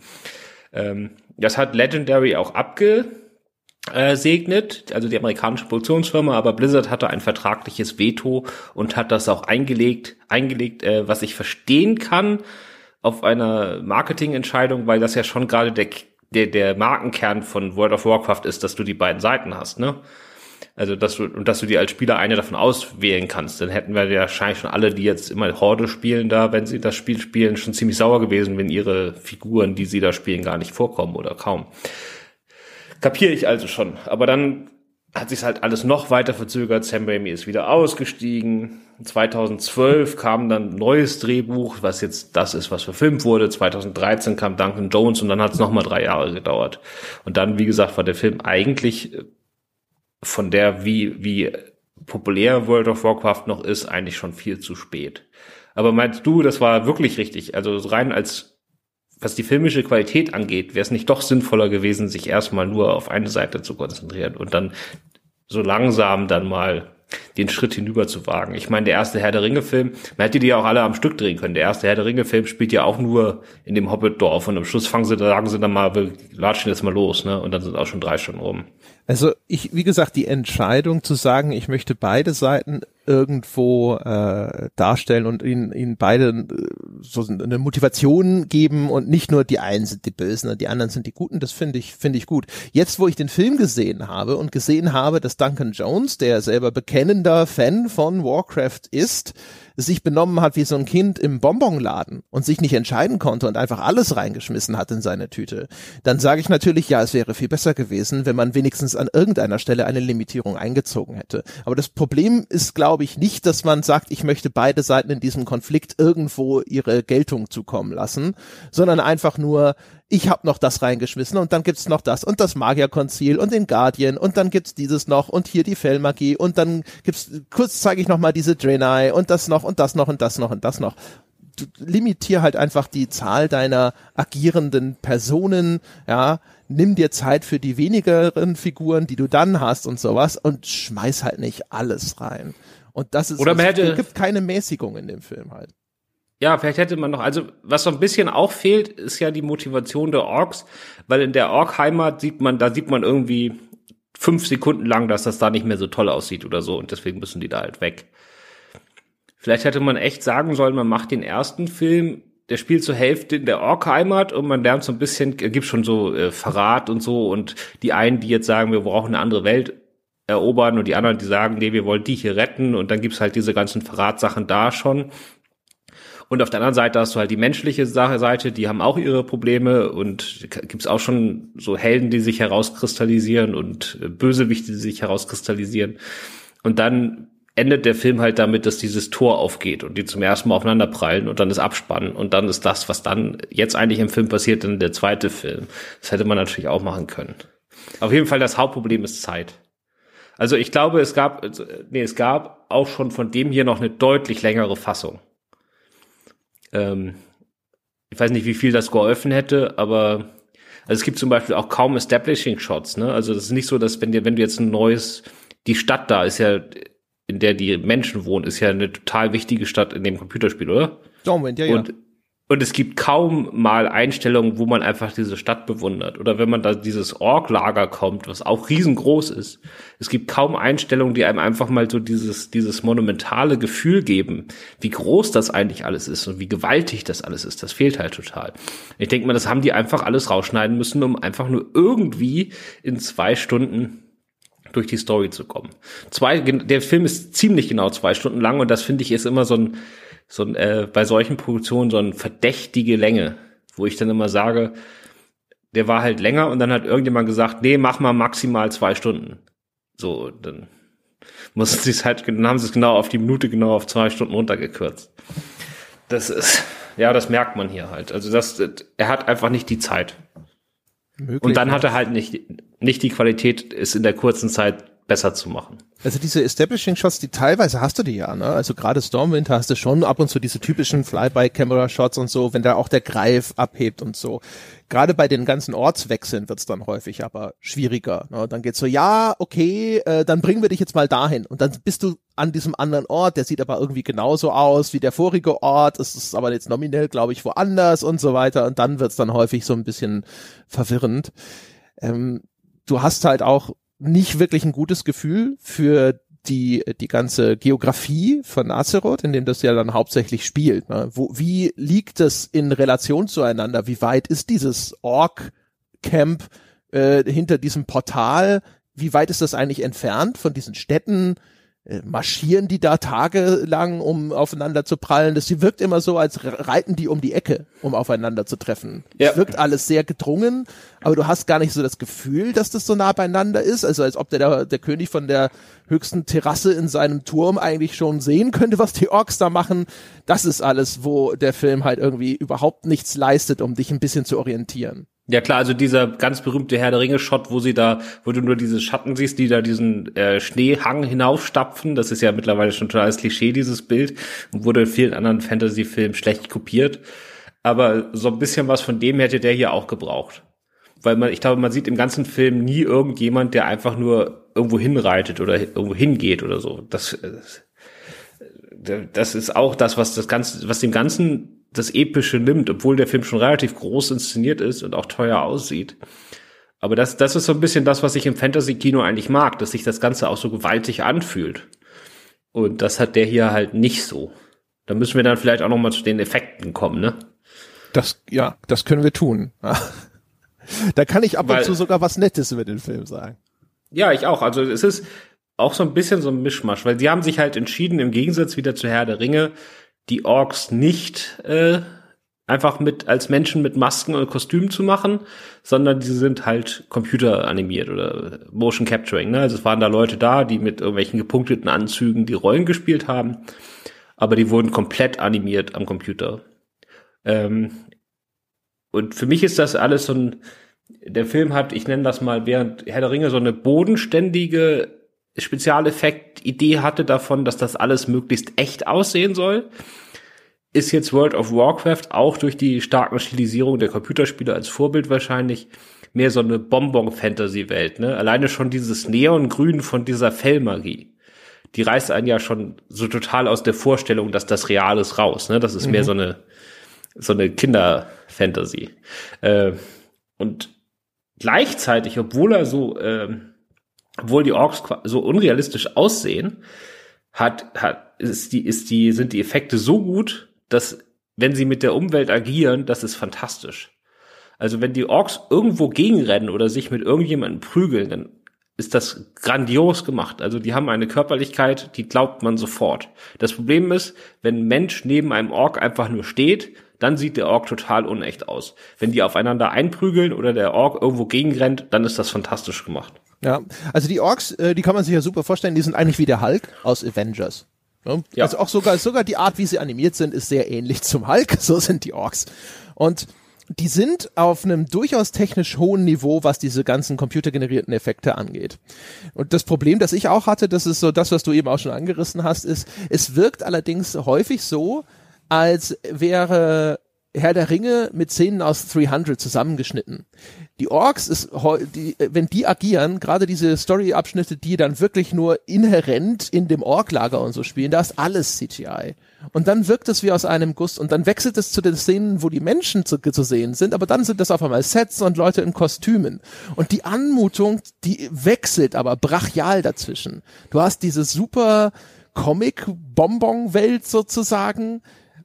Ähm, das hat Legendary auch abgesegnet, also die amerikanische Produktionsfirma, aber Blizzard hatte ein vertragliches Veto und hat das auch eingelegt, eingelegt, äh, was ich verstehen kann auf einer Marketingentscheidung, weil das ja schon gerade der, der, der Markenkern von World of Warcraft ist, dass du die beiden Seiten hast, ne? Also, dass du, und dass du dir als Spieler eine davon auswählen kannst. Dann hätten wir ja wahrscheinlich schon alle, die jetzt immer Horde spielen, da, wenn sie das Spiel spielen, schon ziemlich sauer gewesen, wenn ihre Figuren, die sie da spielen, gar nicht vorkommen oder kaum. Kapiere ich also schon. Aber dann hat sich halt alles noch weiter verzögert. Sam Raimi ist wieder ausgestiegen. 2012 kam dann ein neues Drehbuch, was jetzt das ist, was verfilmt wurde. 2013 kam Duncan Jones und dann hat es nochmal drei Jahre gedauert. Und dann, wie gesagt, war der Film eigentlich von der, wie, wie populär World of Warcraft noch ist, eigentlich schon viel zu spät. Aber meinst du, das war wirklich richtig? Also rein als, was die filmische Qualität angeht, wäre es nicht doch sinnvoller gewesen, sich erstmal nur auf eine Seite zu konzentrieren und dann so langsam dann mal den Schritt hinüber zu wagen. Ich meine, der erste Herr der Ringe-Film, man hätte die ja auch alle am Stück drehen können. Der erste Herr der Ringe-Film spielt ja auch nur in dem Hobbit-Dorf und am Schluss fangen sie, sagen sie dann mal, wir latschen jetzt mal los, ne? Und dann sind auch schon drei Stunden rum. Also ich, wie gesagt, die Entscheidung zu sagen, ich möchte beide Seiten irgendwo äh, darstellen und ihnen, ihnen beide äh, so eine Motivation geben und nicht nur die einen sind die Bösen und die anderen sind die Guten, das finde ich, finde ich gut. Jetzt, wo ich den Film gesehen habe und gesehen habe, dass Duncan Jones, der selber bekennender Fan von Warcraft ist, sich benommen hat wie so ein Kind im Bonbonladen und sich nicht entscheiden konnte und einfach alles reingeschmissen hat in seine Tüte, dann sage ich natürlich, ja, es wäre viel besser gewesen, wenn man wenigstens an irgendeiner Stelle eine Limitierung eingezogen hätte. Aber das Problem ist, glaube ich, nicht, dass man sagt, ich möchte beide Seiten in diesem Konflikt irgendwo ihre Geltung zukommen lassen, sondern einfach nur, ich habe noch das reingeschmissen und dann gibt's noch das und das Magierkonzil und den Guardian und dann gibt's dieses noch und hier die Fellmagie und dann gibt's kurz zeige ich noch mal diese Draenei und das noch und das noch und das noch und das noch. Du limitier halt einfach die Zahl deiner agierenden Personen, ja, nimm dir Zeit für die wenigeren Figuren, die du dann hast und sowas und schmeiß halt nicht alles rein. Und das ist, Oder man hätte, es gibt keine Mäßigung in dem Film halt. Ja, vielleicht hätte man noch, also was so ein bisschen auch fehlt, ist ja die Motivation der Orks, weil in der Ork-Heimat sieht man, da sieht man irgendwie fünf Sekunden lang, dass das da nicht mehr so toll aussieht oder so und deswegen müssen die da halt weg. Vielleicht hätte man echt sagen sollen, man macht den ersten Film, der spielt zur Hälfte in der Ork-Heimat und man lernt so ein bisschen, gibt schon so äh, Verrat und so und die einen, die jetzt sagen, wir brauchen eine andere Welt erobern und die anderen, die sagen, nee, wir wollen die hier retten und dann gibt's halt diese ganzen Verratsachen da schon und auf der anderen Seite hast du halt die menschliche Seite, die haben auch ihre Probleme und gibt's auch schon so Helden, die sich herauskristallisieren und äh, Bösewichte, die sich herauskristallisieren. Und dann endet der Film halt damit, dass dieses Tor aufgeht und die zum ersten Mal aufeinander prallen und dann ist Abspannen und dann ist das, was dann jetzt eigentlich im Film passiert, dann der zweite Film. Das hätte man natürlich auch machen können. Auf jeden Fall das Hauptproblem ist Zeit. Also ich glaube, es gab, also, nee, es gab auch schon von dem hier noch eine deutlich längere Fassung. Ähm, ich weiß nicht, wie viel das geholfen hätte, aber also es gibt zum Beispiel auch kaum Establishing Shots. Ne? Also das ist nicht so, dass wenn dir, wenn du jetzt ein neues, die Stadt da ist ja, in der die Menschen wohnen, ist ja eine total wichtige Stadt in dem Computerspiel, oder? Moment, ja, ja. Und und es gibt kaum mal Einstellungen, wo man einfach diese Stadt bewundert. Oder wenn man da dieses Org-Lager kommt, was auch riesengroß ist. Es gibt kaum Einstellungen, die einem einfach mal so dieses, dieses monumentale Gefühl geben, wie groß das eigentlich alles ist und wie gewaltig das alles ist. Das fehlt halt total. Ich denke mal, das haben die einfach alles rausschneiden müssen, um einfach nur irgendwie in zwei Stunden durch die Story zu kommen. Zwei, der Film ist ziemlich genau zwei Stunden lang und das finde ich ist immer so ein, so äh, bei solchen Produktionen so eine verdächtige Länge, wo ich dann immer sage, der war halt länger und dann hat irgendjemand gesagt, nee, mach mal maximal zwei Stunden. So, dann mussten sie es halt, dann haben sie es genau auf die Minute genau auf zwei Stunden runtergekürzt. Das ist, ja, das merkt man hier halt. Also das, er hat einfach nicht die Zeit. Möglich und dann hat er halt nicht, nicht die Qualität, es in der kurzen Zeit besser zu machen. Also diese Establishing Shots, die teilweise hast du die ja, ne? Also gerade Stormwind hast du schon ab und zu diese typischen Flyby-Camera-Shots und so, wenn da auch der Greif abhebt und so. Gerade bei den ganzen Ortswechseln wird's dann häufig aber schwieriger. Ne? Dann geht's so, ja, okay, äh, dann bringen wir dich jetzt mal dahin. Und dann bist du an diesem anderen Ort, der sieht aber irgendwie genauso aus wie der vorige Ort, es ist aber jetzt nominell, glaube ich, woanders und so weiter. Und dann wird's dann häufig so ein bisschen verwirrend. Ähm, du hast halt auch nicht wirklich ein gutes Gefühl für die, die ganze Geografie von Azeroth, in dem das ja dann hauptsächlich spielt. Ne? Wo, wie liegt es in Relation zueinander? Wie weit ist dieses Ork-Camp äh, hinter diesem Portal? Wie weit ist das eigentlich entfernt von diesen Städten? Äh, marschieren die da tagelang, um aufeinander zu prallen. Das wirkt immer so, als reiten die um die Ecke, um aufeinander zu treffen. Ja. Es wirkt alles sehr gedrungen, aber du hast gar nicht so das Gefühl, dass das so nah beieinander ist. Also als ob der, der König von der höchsten Terrasse in seinem Turm eigentlich schon sehen könnte, was die Orks da machen. Das ist alles, wo der Film halt irgendwie überhaupt nichts leistet, um dich ein bisschen zu orientieren. Ja klar, also dieser ganz berühmte Herr der Ringe-Shot, wo sie da, wo du nur diese Schatten siehst, die da diesen äh, Schneehang hinaufstapfen, das ist ja mittlerweile schon totales Klischee, dieses Bild, und wurde in vielen anderen Fantasy-Filmen schlecht kopiert. Aber so ein bisschen was von dem hätte der hier auch gebraucht. weil man, ich glaube, man sieht im ganzen Film nie irgendjemand, der einfach nur irgendwo hinreitet oder irgendwo hingeht oder so. Das, das ist auch das, was das Ganze, was dem Ganzen das Epische nimmt, obwohl der Film schon relativ groß inszeniert ist und auch teuer aussieht. Aber das, das ist so ein bisschen das, was ich im Fantasy-Kino eigentlich mag, dass sich das Ganze auch so gewaltig anfühlt. Und das hat der hier halt nicht so. Da müssen wir dann vielleicht auch noch mal zu den Effekten kommen, ne? Das, ja, das können wir tun. da kann ich ab Weil, und zu sogar was Nettes über den Film sagen. Ja, ich auch. Also es ist auch so ein bisschen so ein Mischmasch, weil sie haben sich halt entschieden, im Gegensatz wieder zu Herr der Ringe, die Orks nicht äh, einfach mit als Menschen mit Masken und Kostümen zu machen, sondern die sind halt computeranimiert oder Motion Capturing. Ne? Also es waren da Leute da, die mit irgendwelchen gepunkteten Anzügen die Rollen gespielt haben, aber die wurden komplett animiert am Computer. Ähm, und für mich ist das alles so ein, der Film hat, ich nenne das mal, während Herr der Ringe so eine bodenständige Spezialeffekt-Idee hatte davon, dass das alles möglichst echt aussehen soll, ist jetzt World of Warcraft auch durch die starken Stilisierung der Computerspiele als Vorbild wahrscheinlich mehr so eine Bonbon-Fantasy-Welt. Ne? Alleine schon dieses Neongrün von dieser Fellmagie, die reißt einen ja schon so total aus der Vorstellung, dass das real ist, raus. Ne? Das ist mhm. mehr so eine so eine Kinder-Fantasy. Äh, und gleichzeitig, obwohl er so äh, obwohl die Orks so unrealistisch aussehen, hat, hat, ist die, ist die, sind die Effekte so gut, dass, wenn sie mit der Umwelt agieren, das ist fantastisch. Also wenn die Orks irgendwo gegenrennen oder sich mit irgendjemandem prügeln, dann ist das grandios gemacht. Also die haben eine Körperlichkeit, die glaubt man sofort. Das Problem ist, wenn ein Mensch neben einem Ork einfach nur steht, dann sieht der Ork total unecht aus. Wenn die aufeinander einprügeln oder der Ork irgendwo gegenrennt, dann ist das fantastisch gemacht. Ja, also die Orks, äh, die kann man sich ja super vorstellen, die sind eigentlich wie der Hulk aus Avengers. Ja? Ja. Also auch sogar, sogar die Art, wie sie animiert sind, ist sehr ähnlich zum Hulk. So sind die Orks. Und die sind auf einem durchaus technisch hohen Niveau, was diese ganzen computergenerierten Effekte angeht. Und das Problem, das ich auch hatte, das ist so das, was du eben auch schon angerissen hast, ist, es wirkt allerdings häufig so, als wäre Herr der Ringe mit Szenen aus 300 zusammengeschnitten. Die Orks ist, die, wenn die agieren, gerade diese Story-Abschnitte, die dann wirklich nur inhärent in dem Ork-Lager und so spielen, da ist alles CGI. Und dann wirkt es wie aus einem Guss und dann wechselt es zu den Szenen, wo die Menschen zu, zu sehen sind, aber dann sind das auf einmal Sets und Leute in Kostümen. Und die Anmutung, die wechselt aber brachial dazwischen. Du hast diese super Comic-Bonbon-Welt sozusagen,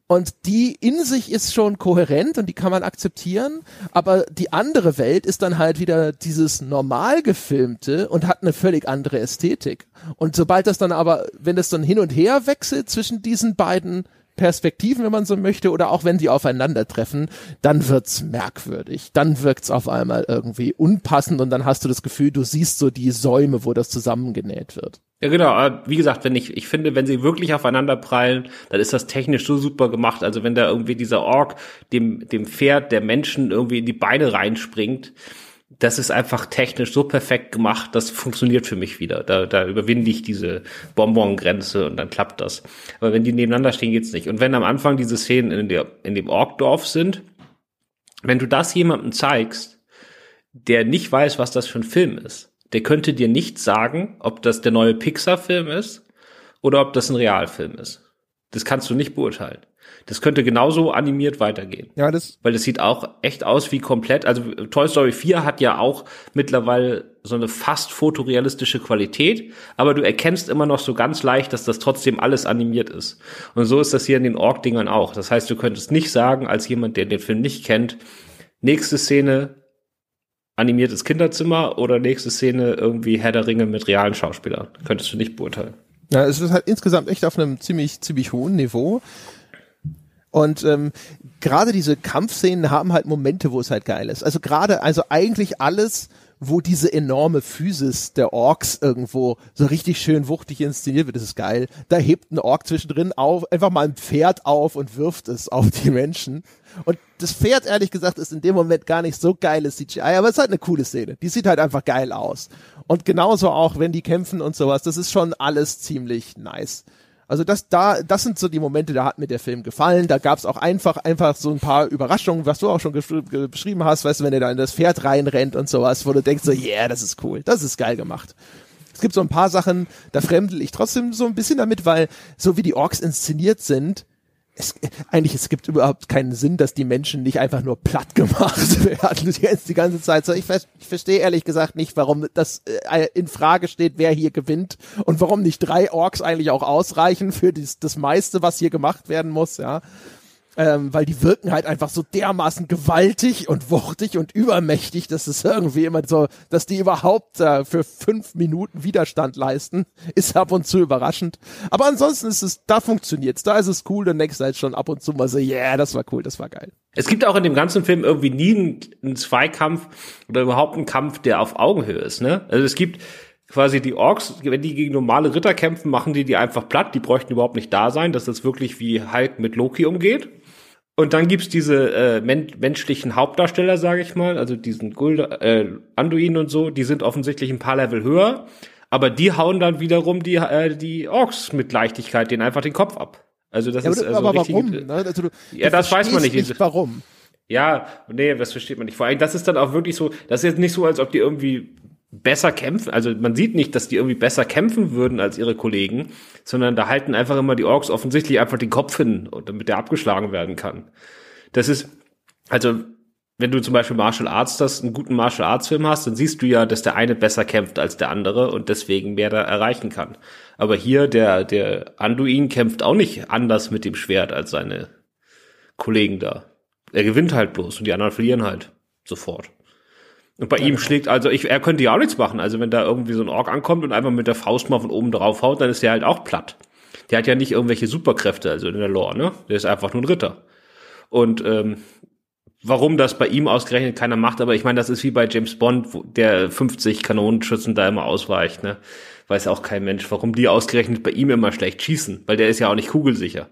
und die in sich ist schon kohärent und die kann man akzeptieren, aber die andere Welt ist dann halt wieder dieses normal gefilmte und hat eine völlig andere Ästhetik. Und sobald das dann aber, wenn das dann hin und her wechselt zwischen diesen beiden Perspektiven, wenn man so möchte, oder auch wenn die aufeinandertreffen, dann wird's merkwürdig. Dann wirkt's auf einmal irgendwie unpassend und dann hast du das Gefühl, du siehst so die Säume, wo das zusammengenäht wird. Ja, genau. Wie gesagt, wenn ich, ich finde, wenn sie wirklich aufeinander prallen, dann ist das technisch so super gemacht. Also wenn da irgendwie dieser Ork dem, dem Pferd der Menschen irgendwie in die Beine reinspringt, das ist einfach technisch so perfekt gemacht, das funktioniert für mich wieder. Da, da überwinde ich diese Bonbon-Grenze und dann klappt das. Aber wenn die nebeneinander stehen, geht's nicht. Und wenn am Anfang diese Szenen in, der, in dem Orkdorf sind, wenn du das jemandem zeigst, der nicht weiß, was das für ein Film ist, der könnte dir nicht sagen, ob das der neue Pixar-Film ist oder ob das ein Realfilm ist. Das kannst du nicht beurteilen. Das könnte genauso animiert weitergehen. Ja, das. Weil das sieht auch echt aus wie komplett. Also Toy Story 4 hat ja auch mittlerweile so eine fast fotorealistische Qualität, aber du erkennst immer noch so ganz leicht, dass das trotzdem alles animiert ist. Und so ist das hier in den Org-Dingern auch. Das heißt, du könntest nicht sagen, als jemand, der den Film nicht kennt, nächste Szene animiertes Kinderzimmer oder nächste Szene irgendwie Herr der Ringe mit realen Schauspielern. Könntest du nicht beurteilen. Ja, es ist halt insgesamt echt auf einem ziemlich, ziemlich hohen Niveau. Und ähm, gerade diese Kampfszenen haben halt Momente, wo es halt geil ist. Also gerade, also eigentlich alles, wo diese enorme Physis der Orks irgendwo so richtig schön wuchtig inszeniert wird, das ist geil. Da hebt ein Ork zwischendrin auf, einfach mal ein Pferd auf und wirft es auf die Menschen. Und das Pferd, ehrlich gesagt, ist in dem Moment gar nicht so geiles CGI, aber es ist halt eine coole Szene. Die sieht halt einfach geil aus. Und genauso auch, wenn die kämpfen und sowas, das ist schon alles ziemlich nice. Also das da, das sind so die Momente, da hat mir der Film gefallen. Da gab's auch einfach, einfach so ein paar Überraschungen, was du auch schon beschrieben hast, weißt du, wenn er da in das Pferd reinrennt und sowas, wo du denkst so, yeah, das ist cool, das ist geil gemacht. Es gibt so ein paar Sachen, da fremdel ich trotzdem so ein bisschen damit, weil so wie die Orks inszeniert sind, es, eigentlich, es gibt überhaupt keinen Sinn, dass die Menschen nicht einfach nur platt gemacht werden die ganze Zeit. So, ich, ich verstehe ehrlich gesagt nicht, warum das äh, in Frage steht, wer hier gewinnt und warum nicht drei Orks eigentlich auch ausreichen für dies, das meiste, was hier gemacht werden muss, ja ähm, weil die wirken halt einfach so dermaßen gewaltig und wuchtig und übermächtig, dass es irgendwie immer so, dass die überhaupt äh, für fünf Minuten Widerstand leisten, ist ab und zu überraschend. Aber ansonsten ist es, da funktioniert's, da ist es cool, dann denkst du halt schon ab und zu mal so, yeah, das war cool, das war geil. Es gibt auch in dem ganzen Film irgendwie nie einen, einen Zweikampf oder überhaupt einen Kampf, der auf Augenhöhe ist, ne? Also es gibt quasi die Orks, wenn die gegen normale Ritter kämpfen, machen die die einfach platt, die bräuchten überhaupt nicht da sein, dass das wirklich wie Hulk mit Loki umgeht. Und dann gibt's diese äh, men menschlichen Hauptdarsteller, sage ich mal, also diesen Gulda, äh, Anduin und so, die sind offensichtlich ein paar Level höher, aber die hauen dann wiederum die, äh, die Orks mit Leichtigkeit den einfach den Kopf ab. Also das ja, ist also aber richtig, warum? Ne? Also du, ja, das weiß man nicht. nicht warum? Ja, nee, das versteht man nicht. Vor allem, das ist dann auch wirklich so, das ist jetzt nicht so, als ob die irgendwie besser kämpfen. Also man sieht nicht, dass die irgendwie besser kämpfen würden als ihre Kollegen, sondern da halten einfach immer die Orks offensichtlich einfach den Kopf hin, damit der abgeschlagen werden kann. Das ist, also wenn du zum Beispiel Martial Arts das, einen guten Martial Arts Film hast, dann siehst du ja, dass der eine besser kämpft als der andere und deswegen mehr da erreichen kann. Aber hier, der, der Anduin kämpft auch nicht anders mit dem Schwert als seine Kollegen da. Er gewinnt halt bloß und die anderen verlieren halt sofort. Und bei ja. ihm schlägt, also ich, er könnte ja auch nichts machen. Also wenn da irgendwie so ein Ork ankommt und einfach mit der Faust mal von oben drauf haut, dann ist der halt auch platt. Der hat ja nicht irgendwelche Superkräfte, also in der Lore, ne? Der ist einfach nur ein Ritter. Und ähm, warum das bei ihm ausgerechnet keiner macht, aber ich meine, das ist wie bei James Bond, wo der 50 Kanonenschützen da immer ausweicht, ne? Weiß auch kein Mensch, warum die ausgerechnet bei ihm immer schlecht schießen, weil der ist ja auch nicht kugelsicher.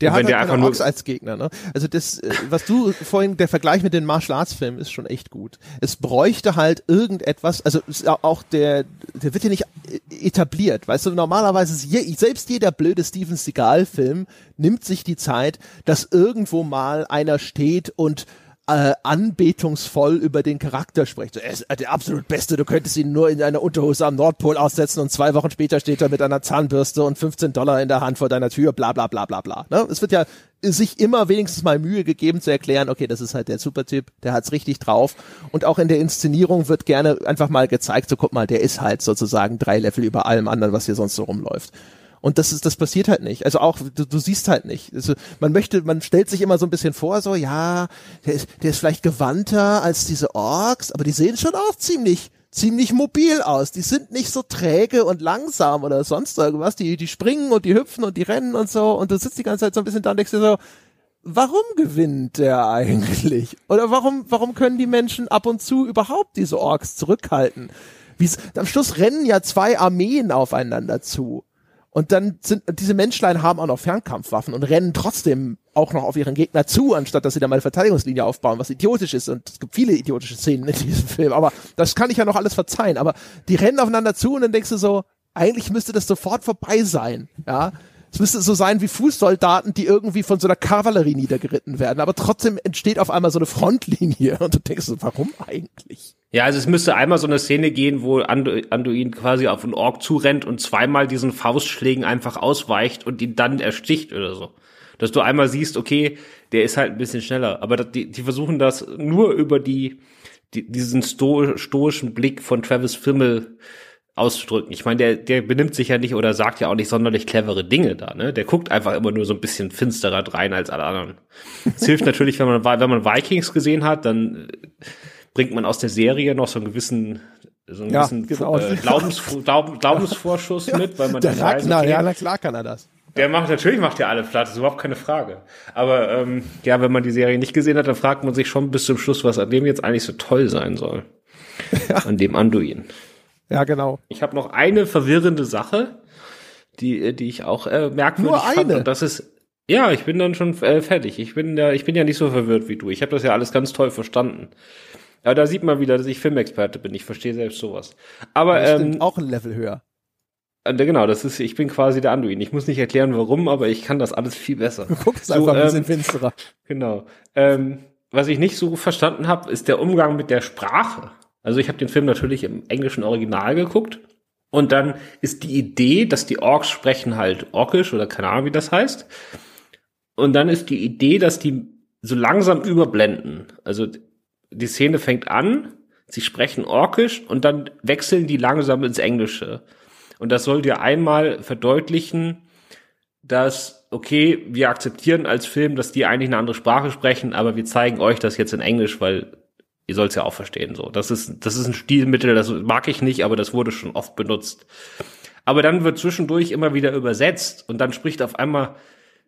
Der hat der einfach nur als Gegner, ne? Also das, äh, was du vorhin, der Vergleich mit den Martial Arts Filmen ist schon echt gut. Es bräuchte halt irgendetwas, also auch der, der wird ja nicht etabliert, weißt du, normalerweise ist je, selbst jeder blöde Steven Seagal Film nimmt sich die Zeit, dass irgendwo mal einer steht und äh, anbetungsvoll über den Charakter spricht. er ist der absolut Beste, du könntest ihn nur in einer Unterhose am Nordpol aussetzen und zwei Wochen später steht er mit einer Zahnbürste und 15 Dollar in der Hand vor deiner Tür, bla bla bla bla bla. Ne? Es wird ja sich immer wenigstens mal Mühe gegeben zu erklären, okay, das ist halt der Supertyp, der hat's richtig drauf. Und auch in der Inszenierung wird gerne einfach mal gezeigt, so guck mal, der ist halt sozusagen drei Level über allem anderen, was hier sonst so rumläuft. Und das ist, das passiert halt nicht. Also auch, du, du siehst halt nicht. Also man möchte, man stellt sich immer so ein bisschen vor, so, ja, der ist, der ist vielleicht gewandter als diese Orks, aber die sehen schon auch ziemlich, ziemlich mobil aus. Die sind nicht so träge und langsam oder sonst irgendwas. Die, die springen und die hüpfen und die rennen und so. Und du sitzt die ganze Zeit so ein bisschen da und denkst dir so, warum gewinnt der eigentlich? Oder warum, warum können die Menschen ab und zu überhaupt diese Orks zurückhalten? Wie, am Schluss rennen ja zwei Armeen aufeinander zu. Und dann sind diese Menschlein haben auch noch Fernkampfwaffen und rennen trotzdem auch noch auf ihren Gegner zu, anstatt dass sie da mal eine Verteidigungslinie aufbauen, was idiotisch ist. Und es gibt viele idiotische Szenen in diesem Film, aber das kann ich ja noch alles verzeihen. Aber die rennen aufeinander zu und dann denkst du so, eigentlich müsste das sofort vorbei sein. Ja, es müsste so sein wie Fußsoldaten, die irgendwie von so einer Kavallerie niedergeritten werden. Aber trotzdem entsteht auf einmal so eine Frontlinie und du denkst so, warum eigentlich? Ja, also es müsste einmal so eine Szene gehen, wo Andu Anduin quasi auf einen Ork zurennt und zweimal diesen Faustschlägen einfach ausweicht und ihn dann ersticht oder so. Dass du einmal siehst, okay, der ist halt ein bisschen schneller. Aber die, die versuchen das nur über die, die diesen sto stoischen Blick von Travis Fimmel auszudrücken. Ich meine, der, der benimmt sich ja nicht oder sagt ja auch nicht sonderlich clevere Dinge da, ne? Der guckt einfach immer nur so ein bisschen finsterer rein als alle anderen. Es hilft natürlich, wenn man, wenn man Vikings gesehen hat, dann bringt man aus der Serie noch so einen gewissen so einen ja, gewissen genau. äh, Glaubens, Glaub, Glaubensvorschuss ja. mit, weil man der Ragnar, ja, na klar kann er das. Der macht natürlich macht er alle platt, ist überhaupt keine Frage. Aber ähm, ja, wenn man die Serie nicht gesehen hat, dann fragt man sich schon bis zum Schluss, was an dem jetzt eigentlich so toll sein soll. Ja. An dem Anduin. Ja, genau. Ich habe noch eine verwirrende Sache, die die ich auch äh, merkwürdig Nur eine. fand und das ist ja, ich bin dann schon äh, fertig. Ich bin ja ich bin ja nicht so verwirrt wie du. Ich habe das ja alles ganz toll verstanden. Aber da sieht man wieder, dass ich Filmexperte bin. Ich verstehe selbst sowas. Aber ähm, auch ein Level höher. Äh, genau, das ist, ich bin quasi der Anduin. Ich muss nicht erklären, warum, aber ich kann das alles viel besser. Du guckst so, einfach ein bisschen ähm, finsterer. Genau. Ähm, was ich nicht so verstanden habe, ist der Umgang mit der Sprache. Also ich habe den Film natürlich im englischen Original geguckt. Und dann ist die Idee, dass die Orks sprechen halt Orkisch oder keine Ahnung, wie das heißt. Und dann ist die Idee, dass die so langsam überblenden. Also die Szene fängt an, sie sprechen Orkisch und dann wechseln die langsam ins Englische. Und das soll dir einmal verdeutlichen, dass, okay, wir akzeptieren als Film, dass die eigentlich eine andere Sprache sprechen, aber wir zeigen euch das jetzt in Englisch, weil ihr sollt es ja auch verstehen. So, das ist, das ist ein Stilmittel, das mag ich nicht, aber das wurde schon oft benutzt. Aber dann wird zwischendurch immer wieder übersetzt und dann spricht auf einmal,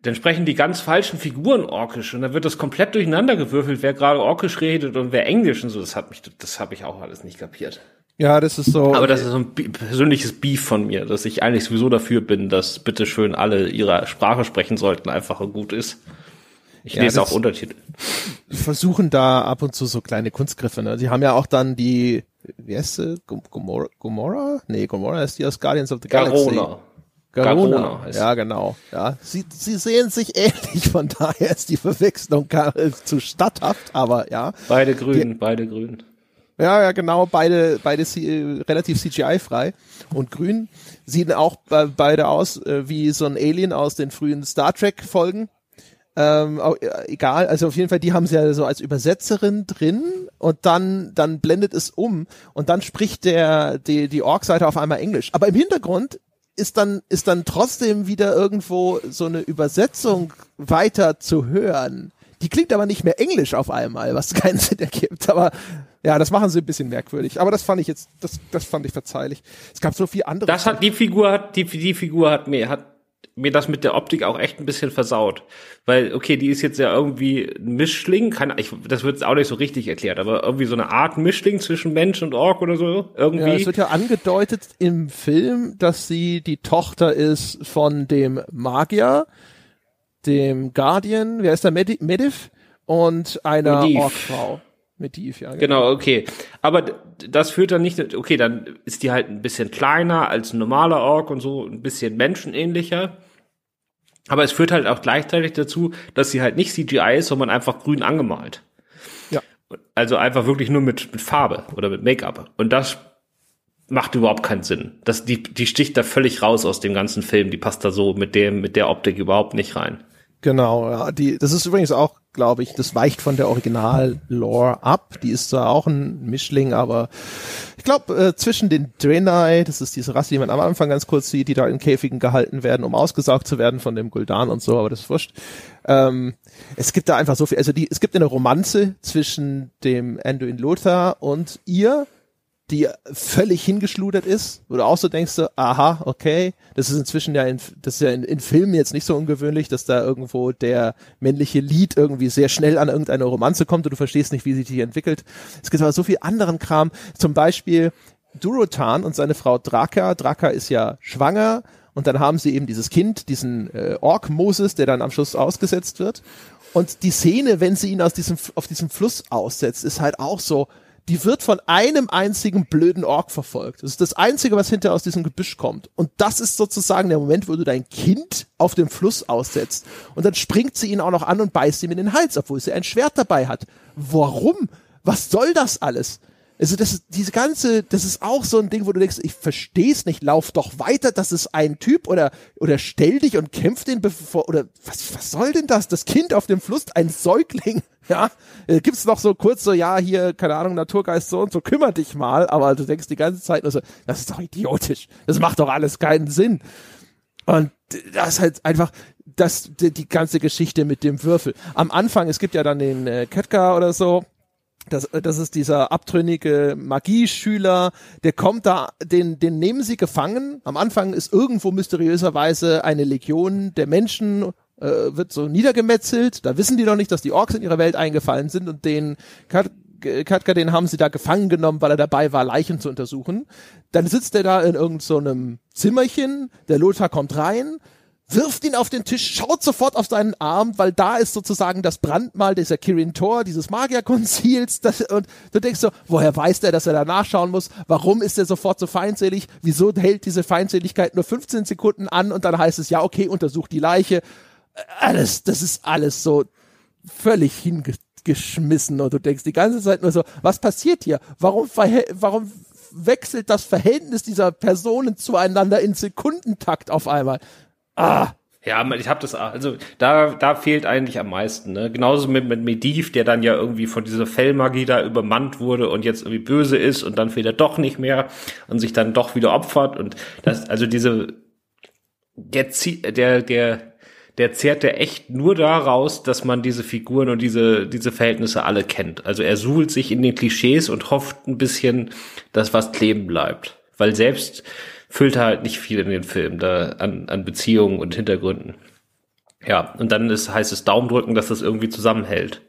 dann sprechen die ganz falschen Figuren Orkisch und dann wird das komplett durcheinander gewürfelt, wer gerade Orkisch redet und wer Englisch und so. Das hat mich, das habe ich auch alles nicht kapiert. Ja, das ist so. Aber das ist so ein persönliches Beef von mir, dass ich eigentlich sowieso dafür bin, dass bitteschön alle ihre Sprache sprechen sollten, einfach und gut ist. Ich ja, lese auch Untertitel. Versuchen da ab und zu so kleine Kunstgriffe. Ne? Sie haben ja auch dann die, wie heißt sie? Gomorra? Gomorra? Nee, Gomorra ist die aus Guardians of the Galaxy. Garona. Garona. Garona ja, genau. Ja, sie, sie sehen sich ähnlich, von daher ist die Verwechslung gar zu statthaft, aber ja. Beide grün, die, beide grün. Ja, ja, genau, beide, beide C relativ CGI-frei. Und grün sehen auch beide aus äh, wie so ein Alien aus den frühen Star Trek-Folgen. Ähm, egal, also auf jeden Fall, die haben sie ja so als Übersetzerin drin und dann, dann blendet es um und dann spricht der, die, die Org-Seite auf einmal Englisch. Aber im Hintergrund ist dann, ist dann trotzdem wieder irgendwo so eine Übersetzung weiter zu hören. Die klingt aber nicht mehr Englisch auf einmal, was keinen Sinn ergibt. Aber ja, das machen sie ein bisschen merkwürdig. Aber das fand ich jetzt, das, das fand ich verzeihlich. Es gab so viel andere. Das hat die Figur hat die die Figur hat mir hat mir das mit der Optik auch echt ein bisschen versaut. Weil, okay, die ist jetzt ja irgendwie ein Mischling, kann, ich, das wird auch nicht so richtig erklärt, aber irgendwie so eine Art Mischling zwischen Mensch und Ork oder so, irgendwie. Ja, es wird ja angedeutet im Film, dass sie die Tochter ist von dem Magier, dem Guardian, wer ist der, Medi Medivh und einer Orkfrau. Medivh, ja. Genau. genau, okay. Aber das führt dann nicht, okay, dann ist die halt ein bisschen kleiner als ein normaler Ork und so, ein bisschen menschenähnlicher. Aber es führt halt auch gleichzeitig dazu, dass sie halt nicht CGI ist, sondern einfach grün angemalt. Ja. Also einfach wirklich nur mit, mit Farbe oder mit Make-up. Und das macht überhaupt keinen Sinn. Das, die, die sticht da völlig raus aus dem ganzen Film. Die passt da so mit dem, mit der Optik überhaupt nicht rein. Genau, ja. Die, das ist übrigens auch, glaube ich, das weicht von der Original-Lore ab. Die ist zwar auch ein Mischling, aber ich glaube, äh, zwischen den Draenei, das ist diese Rasse, die man am Anfang ganz kurz sieht, die da in Käfigen gehalten werden, um ausgesaugt zu werden von dem Guldan und so, aber das ist wurscht. Ähm, es gibt da einfach so viel, also die, es gibt eine Romanze zwischen dem Anduin Lothar und ihr, die völlig hingeschludert ist, wo du auch so denkst, aha, okay, das ist inzwischen ja in, das ist ja in, in Filmen jetzt nicht so ungewöhnlich, dass da irgendwo der männliche Lied irgendwie sehr schnell an irgendeine Romanze kommt und du verstehst nicht, wie sich die entwickelt. Es gibt aber so viel anderen Kram, zum Beispiel Durotan und seine Frau Draka. Draka ist ja schwanger und dann haben sie eben dieses Kind, diesen äh, Ork Moses, der dann am Schluss ausgesetzt wird. Und die Szene, wenn sie ihn aus diesem, auf diesem Fluss aussetzt, ist halt auch so, die wird von einem einzigen blöden Ork verfolgt. Das ist das Einzige, was hinterher aus diesem Gebüsch kommt. Und das ist sozusagen der Moment, wo du dein Kind auf dem Fluss aussetzt. Und dann springt sie ihn auch noch an und beißt ihm in den Hals, obwohl sie ein Schwert dabei hat. Warum? Was soll das alles? Also das ist diese ganze, das ist auch so ein Ding, wo du denkst, ich versteh's nicht, lauf doch weiter, das ist ein Typ oder oder stell dich und kämpf den bevor oder was was soll denn das? Das Kind auf dem Fluss, ein Säugling, ja? Äh, gibt's noch so kurz so ja, hier keine Ahnung, Naturgeist so und so, kümmer dich mal, aber du denkst die ganze Zeit nur so, das ist doch idiotisch. Das macht doch alles keinen Sinn. Und das ist halt einfach das die, die ganze Geschichte mit dem Würfel. Am Anfang, es gibt ja dann den äh, Ketka oder so, das, das ist dieser abtrünnige Magieschüler, der kommt da, den, den nehmen sie gefangen. Am Anfang ist irgendwo mysteriöserweise eine Legion der Menschen, äh, wird so niedergemetzelt. Da wissen die noch nicht, dass die Orks in ihre Welt eingefallen sind und den Katka, den haben sie da gefangen genommen, weil er dabei war, Leichen zu untersuchen. Dann sitzt er da in irgendeinem so Zimmerchen, der Lothar kommt rein, wirft ihn auf den Tisch, schaut sofort auf seinen Arm, weil da ist sozusagen das Brandmal dieser Kirin Tor, dieses Magierkonzils. Das, und du denkst so, woher weiß der, dass er da nachschauen muss? Warum ist er sofort so feindselig? Wieso hält diese Feindseligkeit nur 15 Sekunden an und dann heißt es, ja, okay, untersucht die Leiche. Alles, das ist alles so völlig hingeschmissen und du denkst die ganze Zeit nur so, was passiert hier? Warum, warum wechselt das Verhältnis dieser Personen zueinander in Sekundentakt auf einmal? Ah. Ja, ich habe das, also da, da fehlt eigentlich am meisten. Ne? Genauso mit, mit Mediv, der dann ja irgendwie von dieser Fellmagie da übermannt wurde und jetzt irgendwie böse ist und dann fehlt er doch nicht mehr und sich dann doch wieder opfert. Und das, also diese, der, der, der, der zehrt der echt nur daraus, dass man diese Figuren und diese, diese Verhältnisse alle kennt. Also er suhlt sich in den Klischees und hofft ein bisschen, dass was kleben bleibt. Weil selbst füllt halt nicht viel in den Film da an, an Beziehungen und Hintergründen. Ja, und dann ist, heißt es Daumen drücken, dass das irgendwie zusammenhält.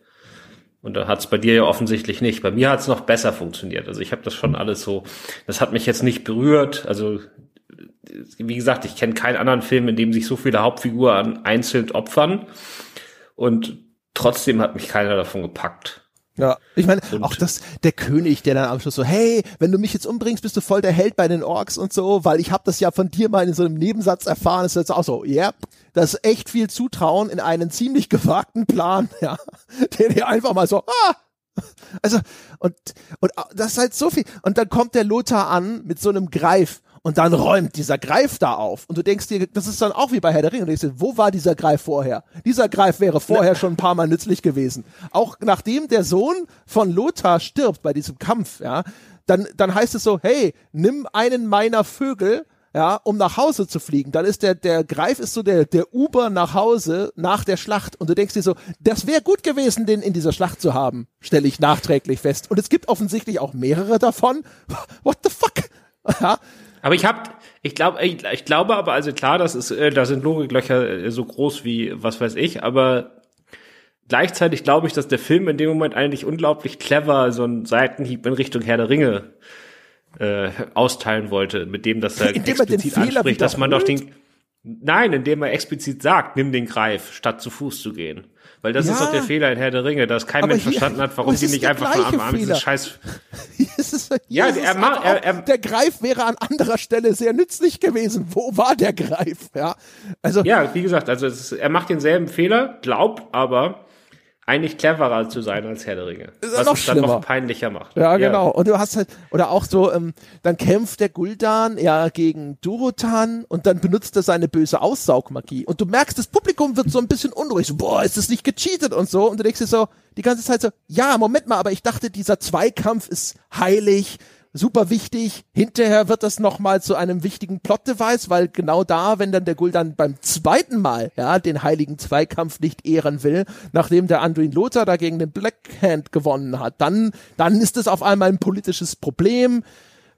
Und da hat es bei dir ja offensichtlich nicht. Bei mir hat es noch besser funktioniert. Also ich habe das schon alles so, das hat mich jetzt nicht berührt. Also wie gesagt, ich kenne keinen anderen Film, in dem sich so viele Hauptfiguren einzeln opfern. Und trotzdem hat mich keiner davon gepackt. Ja, ich meine, auch das, der König, der dann am Schluss so, hey, wenn du mich jetzt umbringst, bist du voll der Held bei den Orks und so, weil ich habe das ja von dir mal in so einem Nebensatz erfahren, ist jetzt auch so, ja, yep, das ist echt viel Zutrauen in einen ziemlich gewagten Plan, ja, der dir einfach mal so, ah, also, und, und das ist halt so viel, und dann kommt der Lothar an mit so einem Greif, und dann räumt dieser Greif da auf. Und du denkst dir, das ist dann auch wie bei Herr der Ringe. Und du denkst dir, wo war dieser Greif vorher? Dieser Greif wäre vorher schon ein paar Mal nützlich gewesen. Auch nachdem der Sohn von Lothar stirbt bei diesem Kampf, ja, dann, dann heißt es so, hey, nimm einen meiner Vögel, ja, um nach Hause zu fliegen. Dann ist der, der Greif ist so der, der Uber nach Hause nach der Schlacht. Und du denkst dir so, das wäre gut gewesen, den in dieser Schlacht zu haben, stelle ich nachträglich fest. Und es gibt offensichtlich auch mehrere davon. What the fuck? Ja, aber ich habe, ich glaube, ich, ich, glaube aber, also klar, das ist, äh, da sind Logiklöcher äh, so groß wie was weiß ich, aber gleichzeitig glaube ich, dass der Film in dem Moment eigentlich unglaublich clever so einen Seitenhieb in Richtung Herr der Ringe äh, austeilen wollte, mit dem, dass er indem explizit er anspricht, dass man doch den Nein, indem er explizit sagt, nimm den Greif, statt zu Fuß zu gehen. Weil das ja, ist doch der Fehler in Herr der Ringe, dass kein Mensch verstanden hat, warum die nicht einfach von Anfang an diese Scheiß. ja, er, macht, er, er, der Greif wäre an anderer Stelle sehr nützlich gewesen. Wo war der Greif? Ja, also. Ja, wie gesagt, also ist, er macht denselben Fehler, glaubt aber, eigentlich cleverer zu sein als Herr der Ringe. Ist was noch es dann noch peinlicher macht. Ja, genau. Ja. Und du hast halt, oder auch so, ähm, dann kämpft der Guldan ja gegen Durotan und dann benutzt er seine böse Aussaugmagie. Und du merkst, das Publikum wird so ein bisschen unruhig. So, boah, ist das nicht gecheatet und so. Und du denkst dir so, die ganze Zeit so, ja, Moment mal, aber ich dachte, dieser Zweikampf ist heilig super wichtig. Hinterher wird das nochmal zu einem wichtigen Plot-Device, weil genau da, wenn dann der Guldan beim zweiten Mal, ja, den heiligen Zweikampf nicht ehren will, nachdem der Anduin Lothar dagegen den Blackhand gewonnen hat, dann, dann ist es auf einmal ein politisches Problem.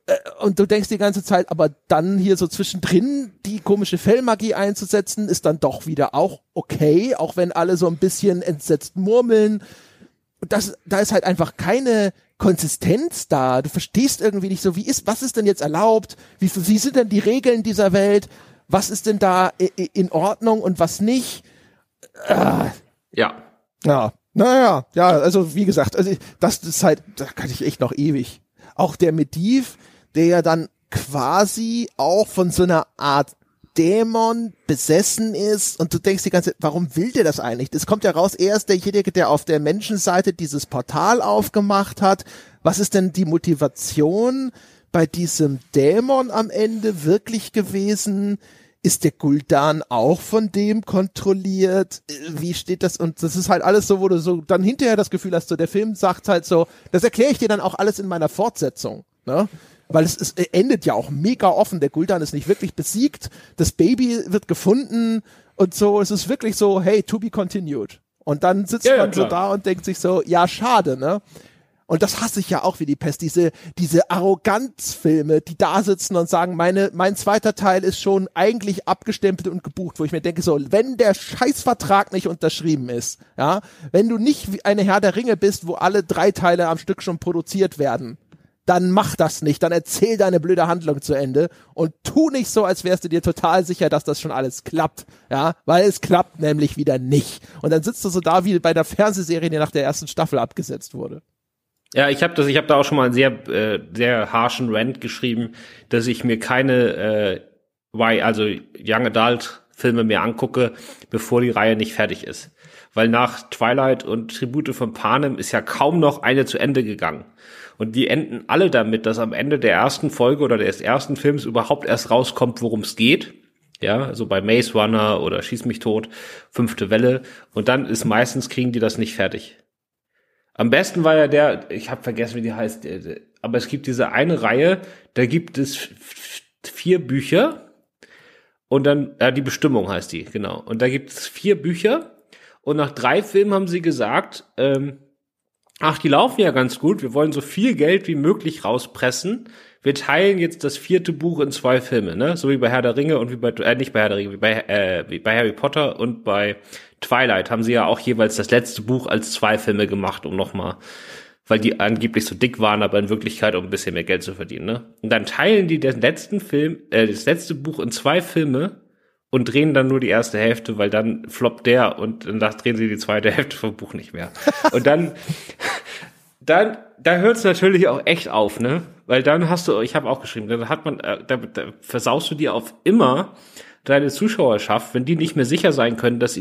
Äh, und du denkst die ganze Zeit, aber dann hier so zwischendrin die komische Fellmagie einzusetzen, ist dann doch wieder auch okay, auch wenn alle so ein bisschen entsetzt murmeln. Das, da ist halt einfach keine, Konsistenz da. Du verstehst irgendwie nicht so, wie ist, was ist denn jetzt erlaubt? Wie, wie sind denn die Regeln dieser Welt? Was ist denn da in Ordnung und was nicht? Ah. Ja. Ja. Naja, ja, also wie gesagt, also das ist halt, da kann ich echt noch ewig. Auch der Mediv, der ja dann quasi auch von so einer Art Dämon besessen ist und du denkst die ganze Zeit, warum will der das eigentlich? Das kommt ja raus, er ist derjenige, der auf der Menschenseite dieses Portal aufgemacht hat. Was ist denn die Motivation bei diesem Dämon am Ende wirklich gewesen? Ist der Guldan auch von dem kontrolliert? Wie steht das? Und das ist halt alles so, wo du so dann hinterher das Gefühl hast, so der Film sagt halt so, das erkläre ich dir dann auch alles in meiner Fortsetzung. Ne? Weil es, es endet ja auch mega offen. Der Guldan ist nicht wirklich besiegt. Das Baby wird gefunden und so. Es ist wirklich so, hey, to be continued. Und dann sitzt ja, man ja, so da und denkt sich so, ja, schade, ne? Und das hasse ich ja auch wie die Pest, diese, diese Arroganzfilme, die da sitzen und sagen, meine, mein zweiter Teil ist schon eigentlich abgestempelt und gebucht, wo ich mir denke, so, wenn der Scheißvertrag nicht unterschrieben ist, ja, wenn du nicht wie eine Herr der Ringe bist, wo alle drei Teile am Stück schon produziert werden, dann mach das nicht, dann erzähl deine blöde Handlung zu Ende und tu nicht so, als wärst du dir total sicher, dass das schon alles klappt, ja, weil es klappt nämlich wieder nicht. Und dann sitzt du so da wie bei der Fernsehserie, die nach der ersten Staffel abgesetzt wurde. Ja, ich habe das, ich habe da auch schon mal einen sehr, äh, sehr harschen Rant geschrieben, dass ich mir keine, äh, y, also Young Adult Filme mehr angucke, bevor die Reihe nicht fertig ist. Weil nach Twilight und Tribute von Panem ist ja kaum noch eine zu Ende gegangen. Und die enden alle damit, dass am Ende der ersten Folge oder des ersten Films überhaupt erst rauskommt, worum es geht. Ja, so bei Maze Runner oder Schieß mich tot, fünfte Welle. Und dann ist meistens kriegen die das nicht fertig. Am besten war ja der, ich habe vergessen, wie die heißt, aber es gibt diese eine Reihe, da gibt es vier Bücher und dann, ja, die Bestimmung heißt die, genau. Und da gibt es vier Bücher und nach drei Filmen haben sie gesagt, ähm, ach, die laufen ja ganz gut, wir wollen so viel Geld wie möglich rauspressen. Wir teilen jetzt das vierte Buch in zwei Filme, ne? So wie bei Herr der Ringe und wie bei, äh, nicht bei Herr der Ringe, wie bei, äh, wie bei Harry Potter und bei Twilight haben sie ja auch jeweils das letzte Buch als zwei Filme gemacht, um nochmal, weil die angeblich so dick waren, aber in Wirklichkeit um ein bisschen mehr Geld zu verdienen. Ne? Und dann teilen die den letzten Film, äh, das letzte Buch in zwei Filme und drehen dann nur die erste Hälfte, weil dann floppt der und dann drehen sie die zweite Hälfte vom Buch nicht mehr. Und dann, dann, da hört es natürlich auch echt auf, ne? Weil dann hast du, ich habe auch geschrieben, dann hat man, äh, da, da versaust du dir auf immer deine Zuschauerschaft, wenn die nicht mehr sicher sein können, dass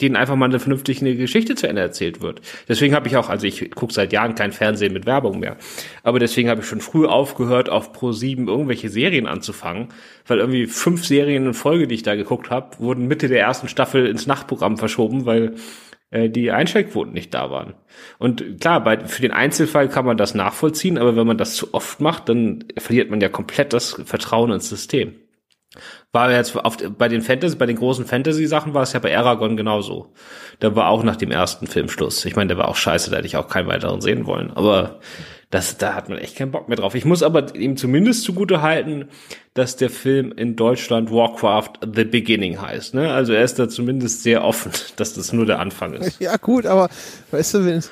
denen einfach mal eine vernünftige Geschichte zu Ende erzählt wird. Deswegen habe ich auch, also ich gucke seit Jahren kein Fernsehen mit Werbung mehr, aber deswegen habe ich schon früh aufgehört, auf Pro 7 irgendwelche Serien anzufangen, weil irgendwie fünf Serien in Folge, die ich da geguckt habe, wurden Mitte der ersten Staffel ins Nachtprogramm verschoben, weil äh, die Einschaltquoten nicht da waren. Und klar, bei, für den Einzelfall kann man das nachvollziehen, aber wenn man das zu oft macht, dann verliert man ja komplett das Vertrauen ins System. War jetzt auf, bei den Fantasy, bei den großen Fantasy-Sachen war es ja bei Aragon genauso. Da war auch nach dem ersten Film Schluss. Ich meine, der war auch scheiße, da hätte ich auch keinen weiteren sehen wollen. Aber das, da hat man echt keinen Bock mehr drauf. Ich muss aber ihm zumindest zugute halten, dass der Film in Deutschland Warcraft The Beginning heißt. Ne? Also er ist da zumindest sehr offen, dass das nur der Anfang ist. Ja gut, aber weißt du, wenn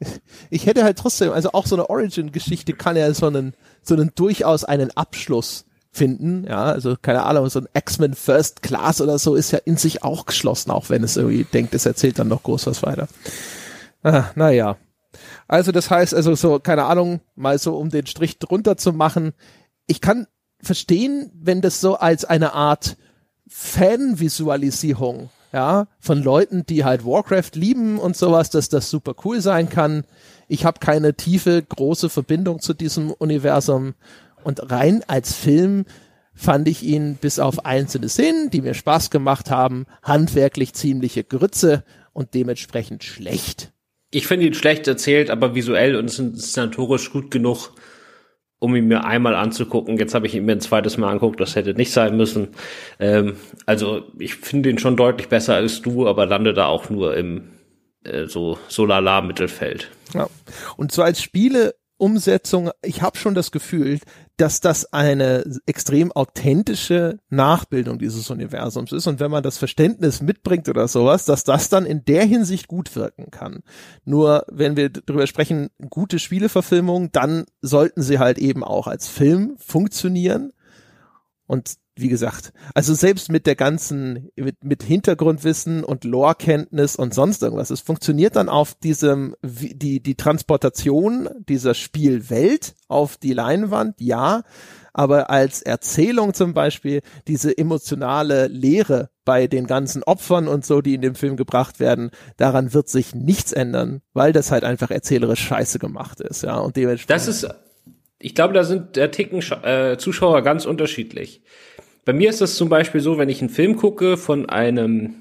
ich hätte halt trotzdem, also auch so eine Origin-Geschichte kann ja so einen, so einen durchaus einen Abschluss finden. Ja, also keine Ahnung, so ein X-Men First Class oder so ist ja in sich auch geschlossen, auch wenn es irgendwie denkt, es erzählt dann noch groß was weiter. Ah, naja. Also das heißt, also so, keine Ahnung, mal so um den Strich drunter zu machen. Ich kann verstehen, wenn das so als eine Art Fanvisualisierung, ja, von Leuten, die halt Warcraft lieben und sowas, dass das super cool sein kann. Ich habe keine tiefe, große Verbindung zu diesem Universum und rein als Film fand ich ihn bis auf einzelne Szenen, die mir Spaß gemacht haben, handwerklich ziemliche Grütze und dementsprechend schlecht. Ich finde ihn schlecht erzählt, aber visuell und inszenatorisch gut genug, um ihn mir einmal anzugucken. Jetzt habe ich ihn mir ein zweites Mal angeguckt, das hätte nicht sein müssen. Ähm, also ich finde ihn schon deutlich besser als du, aber lande da auch nur im äh, so so lala Mittelfeld. Ja. Und so als Spiele Umsetzung, ich habe schon das Gefühl, dass das eine extrem authentische Nachbildung dieses Universums ist und wenn man das Verständnis mitbringt oder sowas, dass das dann in der Hinsicht gut wirken kann. Nur wenn wir darüber sprechen, gute Spieleverfilmung, dann sollten sie halt eben auch als Film funktionieren und wie gesagt, also selbst mit der ganzen, mit, mit Hintergrundwissen und Lore-Kenntnis und sonst irgendwas, es funktioniert dann auf diesem, die, die Transportation dieser Spielwelt auf die Leinwand, ja, aber als Erzählung zum Beispiel diese emotionale Lehre bei den ganzen Opfern und so, die in dem Film gebracht werden, daran wird sich nichts ändern, weil das halt einfach erzählerisch scheiße gemacht ist, ja, und dementsprechend. Das ist, ich glaube, da sind der Ticken äh, Zuschauer ganz unterschiedlich. Bei mir ist das zum Beispiel so, wenn ich einen Film gucke von einem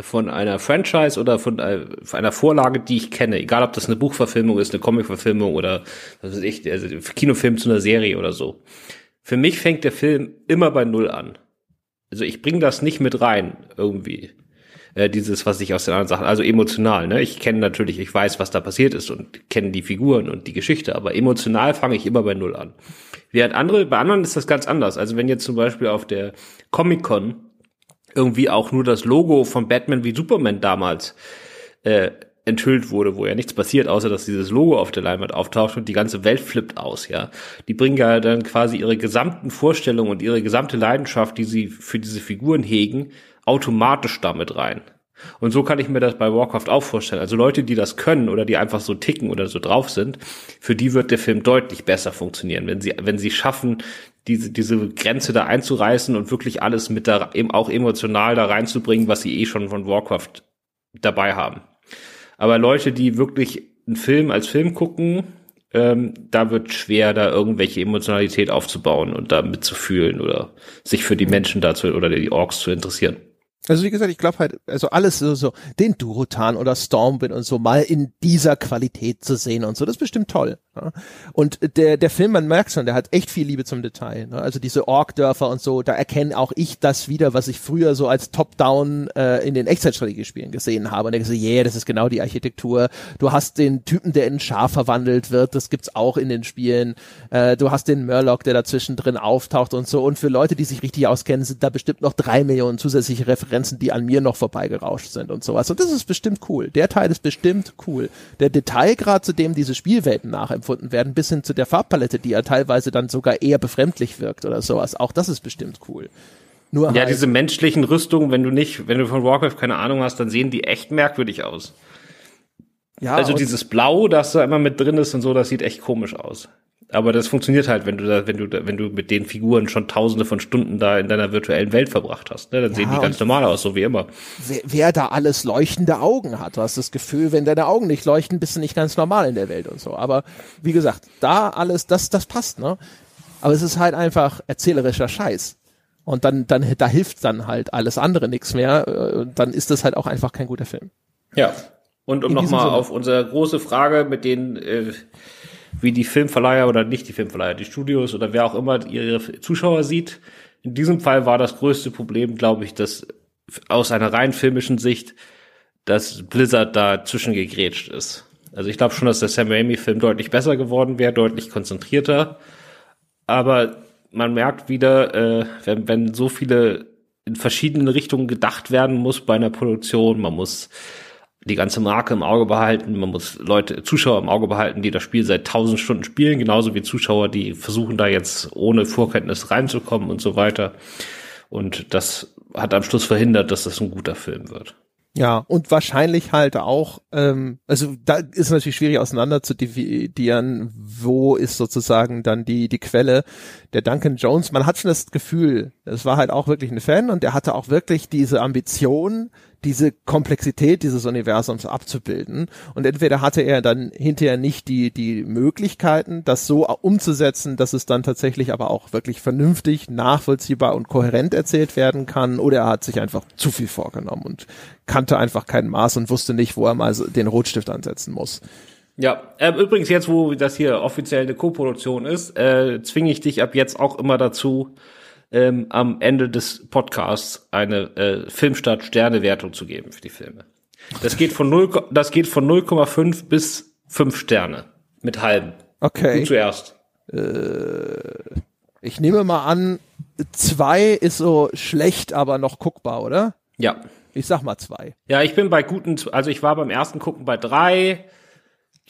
von einer Franchise oder von äh, einer Vorlage, die ich kenne, egal ob das eine Buchverfilmung ist, eine Comicverfilmung oder was weiß ich, also Kinofilm zu einer Serie oder so. Für mich fängt der Film immer bei Null an. Also ich bringe das nicht mit rein irgendwie. Äh, dieses, was ich aus den anderen Sachen, also emotional, ne? Ich kenne natürlich, ich weiß, was da passiert ist und kenne die Figuren und die Geschichte, aber emotional fange ich immer bei Null an. Während andere, bei anderen ist das ganz anders. Also wenn jetzt zum Beispiel auf der Comic-Con irgendwie auch nur das Logo von Batman wie Superman damals äh, enthüllt wurde, wo ja nichts passiert, außer dass dieses Logo auf der Leinwand auftaucht und die ganze Welt flippt aus, ja. Die bringen ja dann quasi ihre gesamten Vorstellungen und ihre gesamte Leidenschaft, die sie für diese Figuren hegen, automatisch damit rein. Und so kann ich mir das bei Warcraft auch vorstellen. Also Leute, die das können oder die einfach so ticken oder so drauf sind, für die wird der Film deutlich besser funktionieren, wenn sie, wenn sie schaffen, diese, diese Grenze da einzureißen und wirklich alles mit da, eben auch emotional da reinzubringen, was sie eh schon von Warcraft dabei haben. Aber Leute, die wirklich einen Film als Film gucken, ähm, da wird schwer, da irgendwelche Emotionalität aufzubauen und da mitzufühlen oder sich für die Menschen dazu oder die Orks zu interessieren. Also wie gesagt, ich glaube halt, also alles so, so, den Durotan oder Stormwind und so mal in dieser Qualität zu sehen und so, das ist bestimmt toll. Ja? Und der, der Film, man merkt schon, der hat echt viel Liebe zum Detail. Ne? Also diese Ork-Dörfer und so, da erkenne auch ich das wieder, was ich früher so als Top-Down äh, in den Echtzeitstrategiespielen gesehen habe. Und ich so, yeah, das ist genau die Architektur. Du hast den Typen, der in ein Schaf verwandelt wird, das gibt's auch in den Spielen. Äh, du hast den Murloc, der dazwischen drin auftaucht und so. Und für Leute, die sich richtig auskennen, sind da bestimmt noch drei Millionen zusätzliche Referenzen, die an mir noch vorbeigerauscht sind und sowas. Und das ist bestimmt cool. Der Teil ist bestimmt cool. Der Detailgrad, zu dem diese Spielwelten nachempfunden empfunden werden, bis hin zu der Farbpalette, die ja teilweise dann sogar eher befremdlich wirkt oder sowas. Auch das ist bestimmt cool. Nur ja, halt diese menschlichen Rüstungen, wenn du nicht, wenn du von Warcraft keine Ahnung hast, dann sehen die echt merkwürdig aus. Ja, also dieses Blau, das da immer mit drin ist und so, das sieht echt komisch aus. Aber das funktioniert halt, wenn du da, wenn du, da, wenn du mit den Figuren schon tausende von Stunden da in deiner virtuellen Welt verbracht hast. Ne? Dann ja, sehen die ganz normal aus, so wie immer. Wer, wer, da alles leuchtende Augen hat, du hast das Gefühl, wenn deine Augen nicht leuchten, bist du nicht ganz normal in der Welt und so. Aber wie gesagt, da alles, das, das passt, ne? Aber es ist halt einfach erzählerischer Scheiß. Und dann, dann, da hilft dann halt alles andere nichts mehr. Äh, dann ist das halt auch einfach kein guter Film. Ja. Und um nochmal auf unsere große Frage mit den äh, wie die Filmverleiher oder nicht die Filmverleiher, die Studios oder wer auch immer ihre Zuschauer sieht. In diesem Fall war das größte Problem, glaube ich, dass aus einer rein filmischen Sicht, dass Blizzard dazwischen gegrätscht ist. Also ich glaube schon, dass der Sam Raimi-Film deutlich besser geworden wäre, deutlich konzentrierter. Aber man merkt wieder, äh, wenn, wenn so viele in verschiedene Richtungen gedacht werden muss bei einer Produktion, man muss die ganze Marke im Auge behalten. Man muss Leute, Zuschauer im Auge behalten, die das Spiel seit tausend Stunden spielen, genauso wie Zuschauer, die versuchen da jetzt ohne Vorkenntnis reinzukommen und so weiter. Und das hat am Schluss verhindert, dass das ein guter Film wird. Ja, und wahrscheinlich halt auch, ähm, also da ist natürlich schwierig auseinander zu dividieren, wo ist sozusagen dann die, die Quelle. Der Duncan Jones, man hat schon das Gefühl, es war halt auch wirklich ein Fan und der hatte auch wirklich diese Ambition, diese Komplexität dieses Universums abzubilden. Und entweder hatte er dann hinterher nicht die, die Möglichkeiten, das so umzusetzen, dass es dann tatsächlich aber auch wirklich vernünftig, nachvollziehbar und kohärent erzählt werden kann, oder er hat sich einfach zu viel vorgenommen und kannte einfach kein Maß und wusste nicht, wo er mal den Rotstift ansetzen muss. Ja, äh, übrigens jetzt, wo das hier offiziell eine Co-Produktion ist, äh, zwinge ich dich ab jetzt auch immer dazu, ähm, am Ende des Podcasts eine äh, Filmstart Sternewertung zu geben für die Filme. Das geht von 0, das geht von 0,5 bis 5 Sterne mit halben. Okay. Du zuerst. Äh, ich nehme mal an, zwei ist so schlecht, aber noch guckbar, oder? Ja. Ich sag mal zwei. Ja, ich bin bei guten, also ich war beim ersten Gucken bei drei,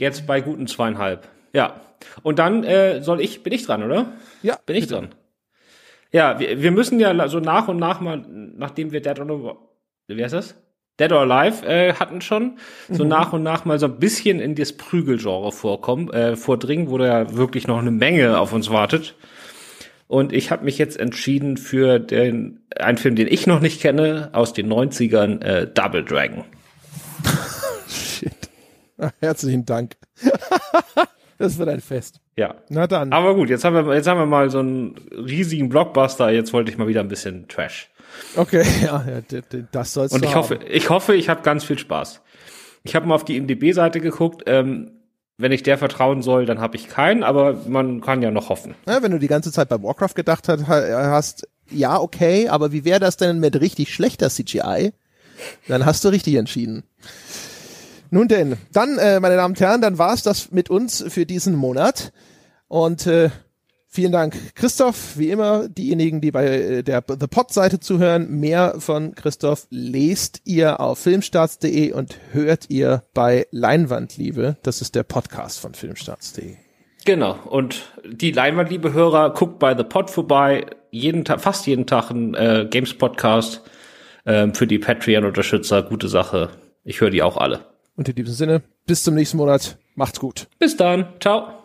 jetzt bei guten zweieinhalb. Ja. Und dann äh, soll ich, bin ich dran, oder? Ja. Bin ich bitte. dran. Ja, wir, wir müssen ja so nach und nach mal, nachdem wir Dead or wie heißt das? Dead or Alive äh, hatten schon, so mhm. nach und nach mal so ein bisschen in das Prügelgenre vorkommen, äh, vordringen, wo da ja wirklich noch eine Menge auf uns wartet. Und ich habe mich jetzt entschieden für den einen Film, den ich noch nicht kenne, aus den 90ern, äh, Double Dragon. Herzlichen Dank. das wird ein Fest. Ja. Na dann. Aber gut, jetzt haben wir, jetzt haben wir mal so einen riesigen Blockbuster. Jetzt wollte ich mal wieder ein bisschen Trash. Okay, ja, ja das soll's Und ich haben. hoffe, ich hoffe, ich habe ganz viel Spaß. Ich habe mal auf die IMDb-Seite geguckt. Ähm, wenn ich der vertrauen soll, dann habe ich keinen, aber man kann ja noch hoffen. Ja, wenn du die ganze Zeit bei Warcraft gedacht hast, ja, okay, aber wie wäre das denn mit richtig schlechter CGI? Dann hast du richtig entschieden. Nun denn, dann, äh, meine Damen und Herren, dann war's das mit uns für diesen Monat. Und äh, Vielen Dank, Christoph. Wie immer, diejenigen, die bei äh, der The Pod-Seite zuhören, mehr von Christoph lest ihr auf filmstarts.de und hört ihr bei Leinwandliebe. Das ist der Podcast von filmstarts.de. Genau. Und die Leinwandliebe-Hörer, guckt bei The Pod vorbei. Jeden Tag, fast jeden Tag ein äh, Games-Podcast ähm, für die Patreon-Unterstützer. Gute Sache. Ich höre die auch alle. Und in diesem Sinne, bis zum nächsten Monat. Macht's gut. Bis dann. Ciao.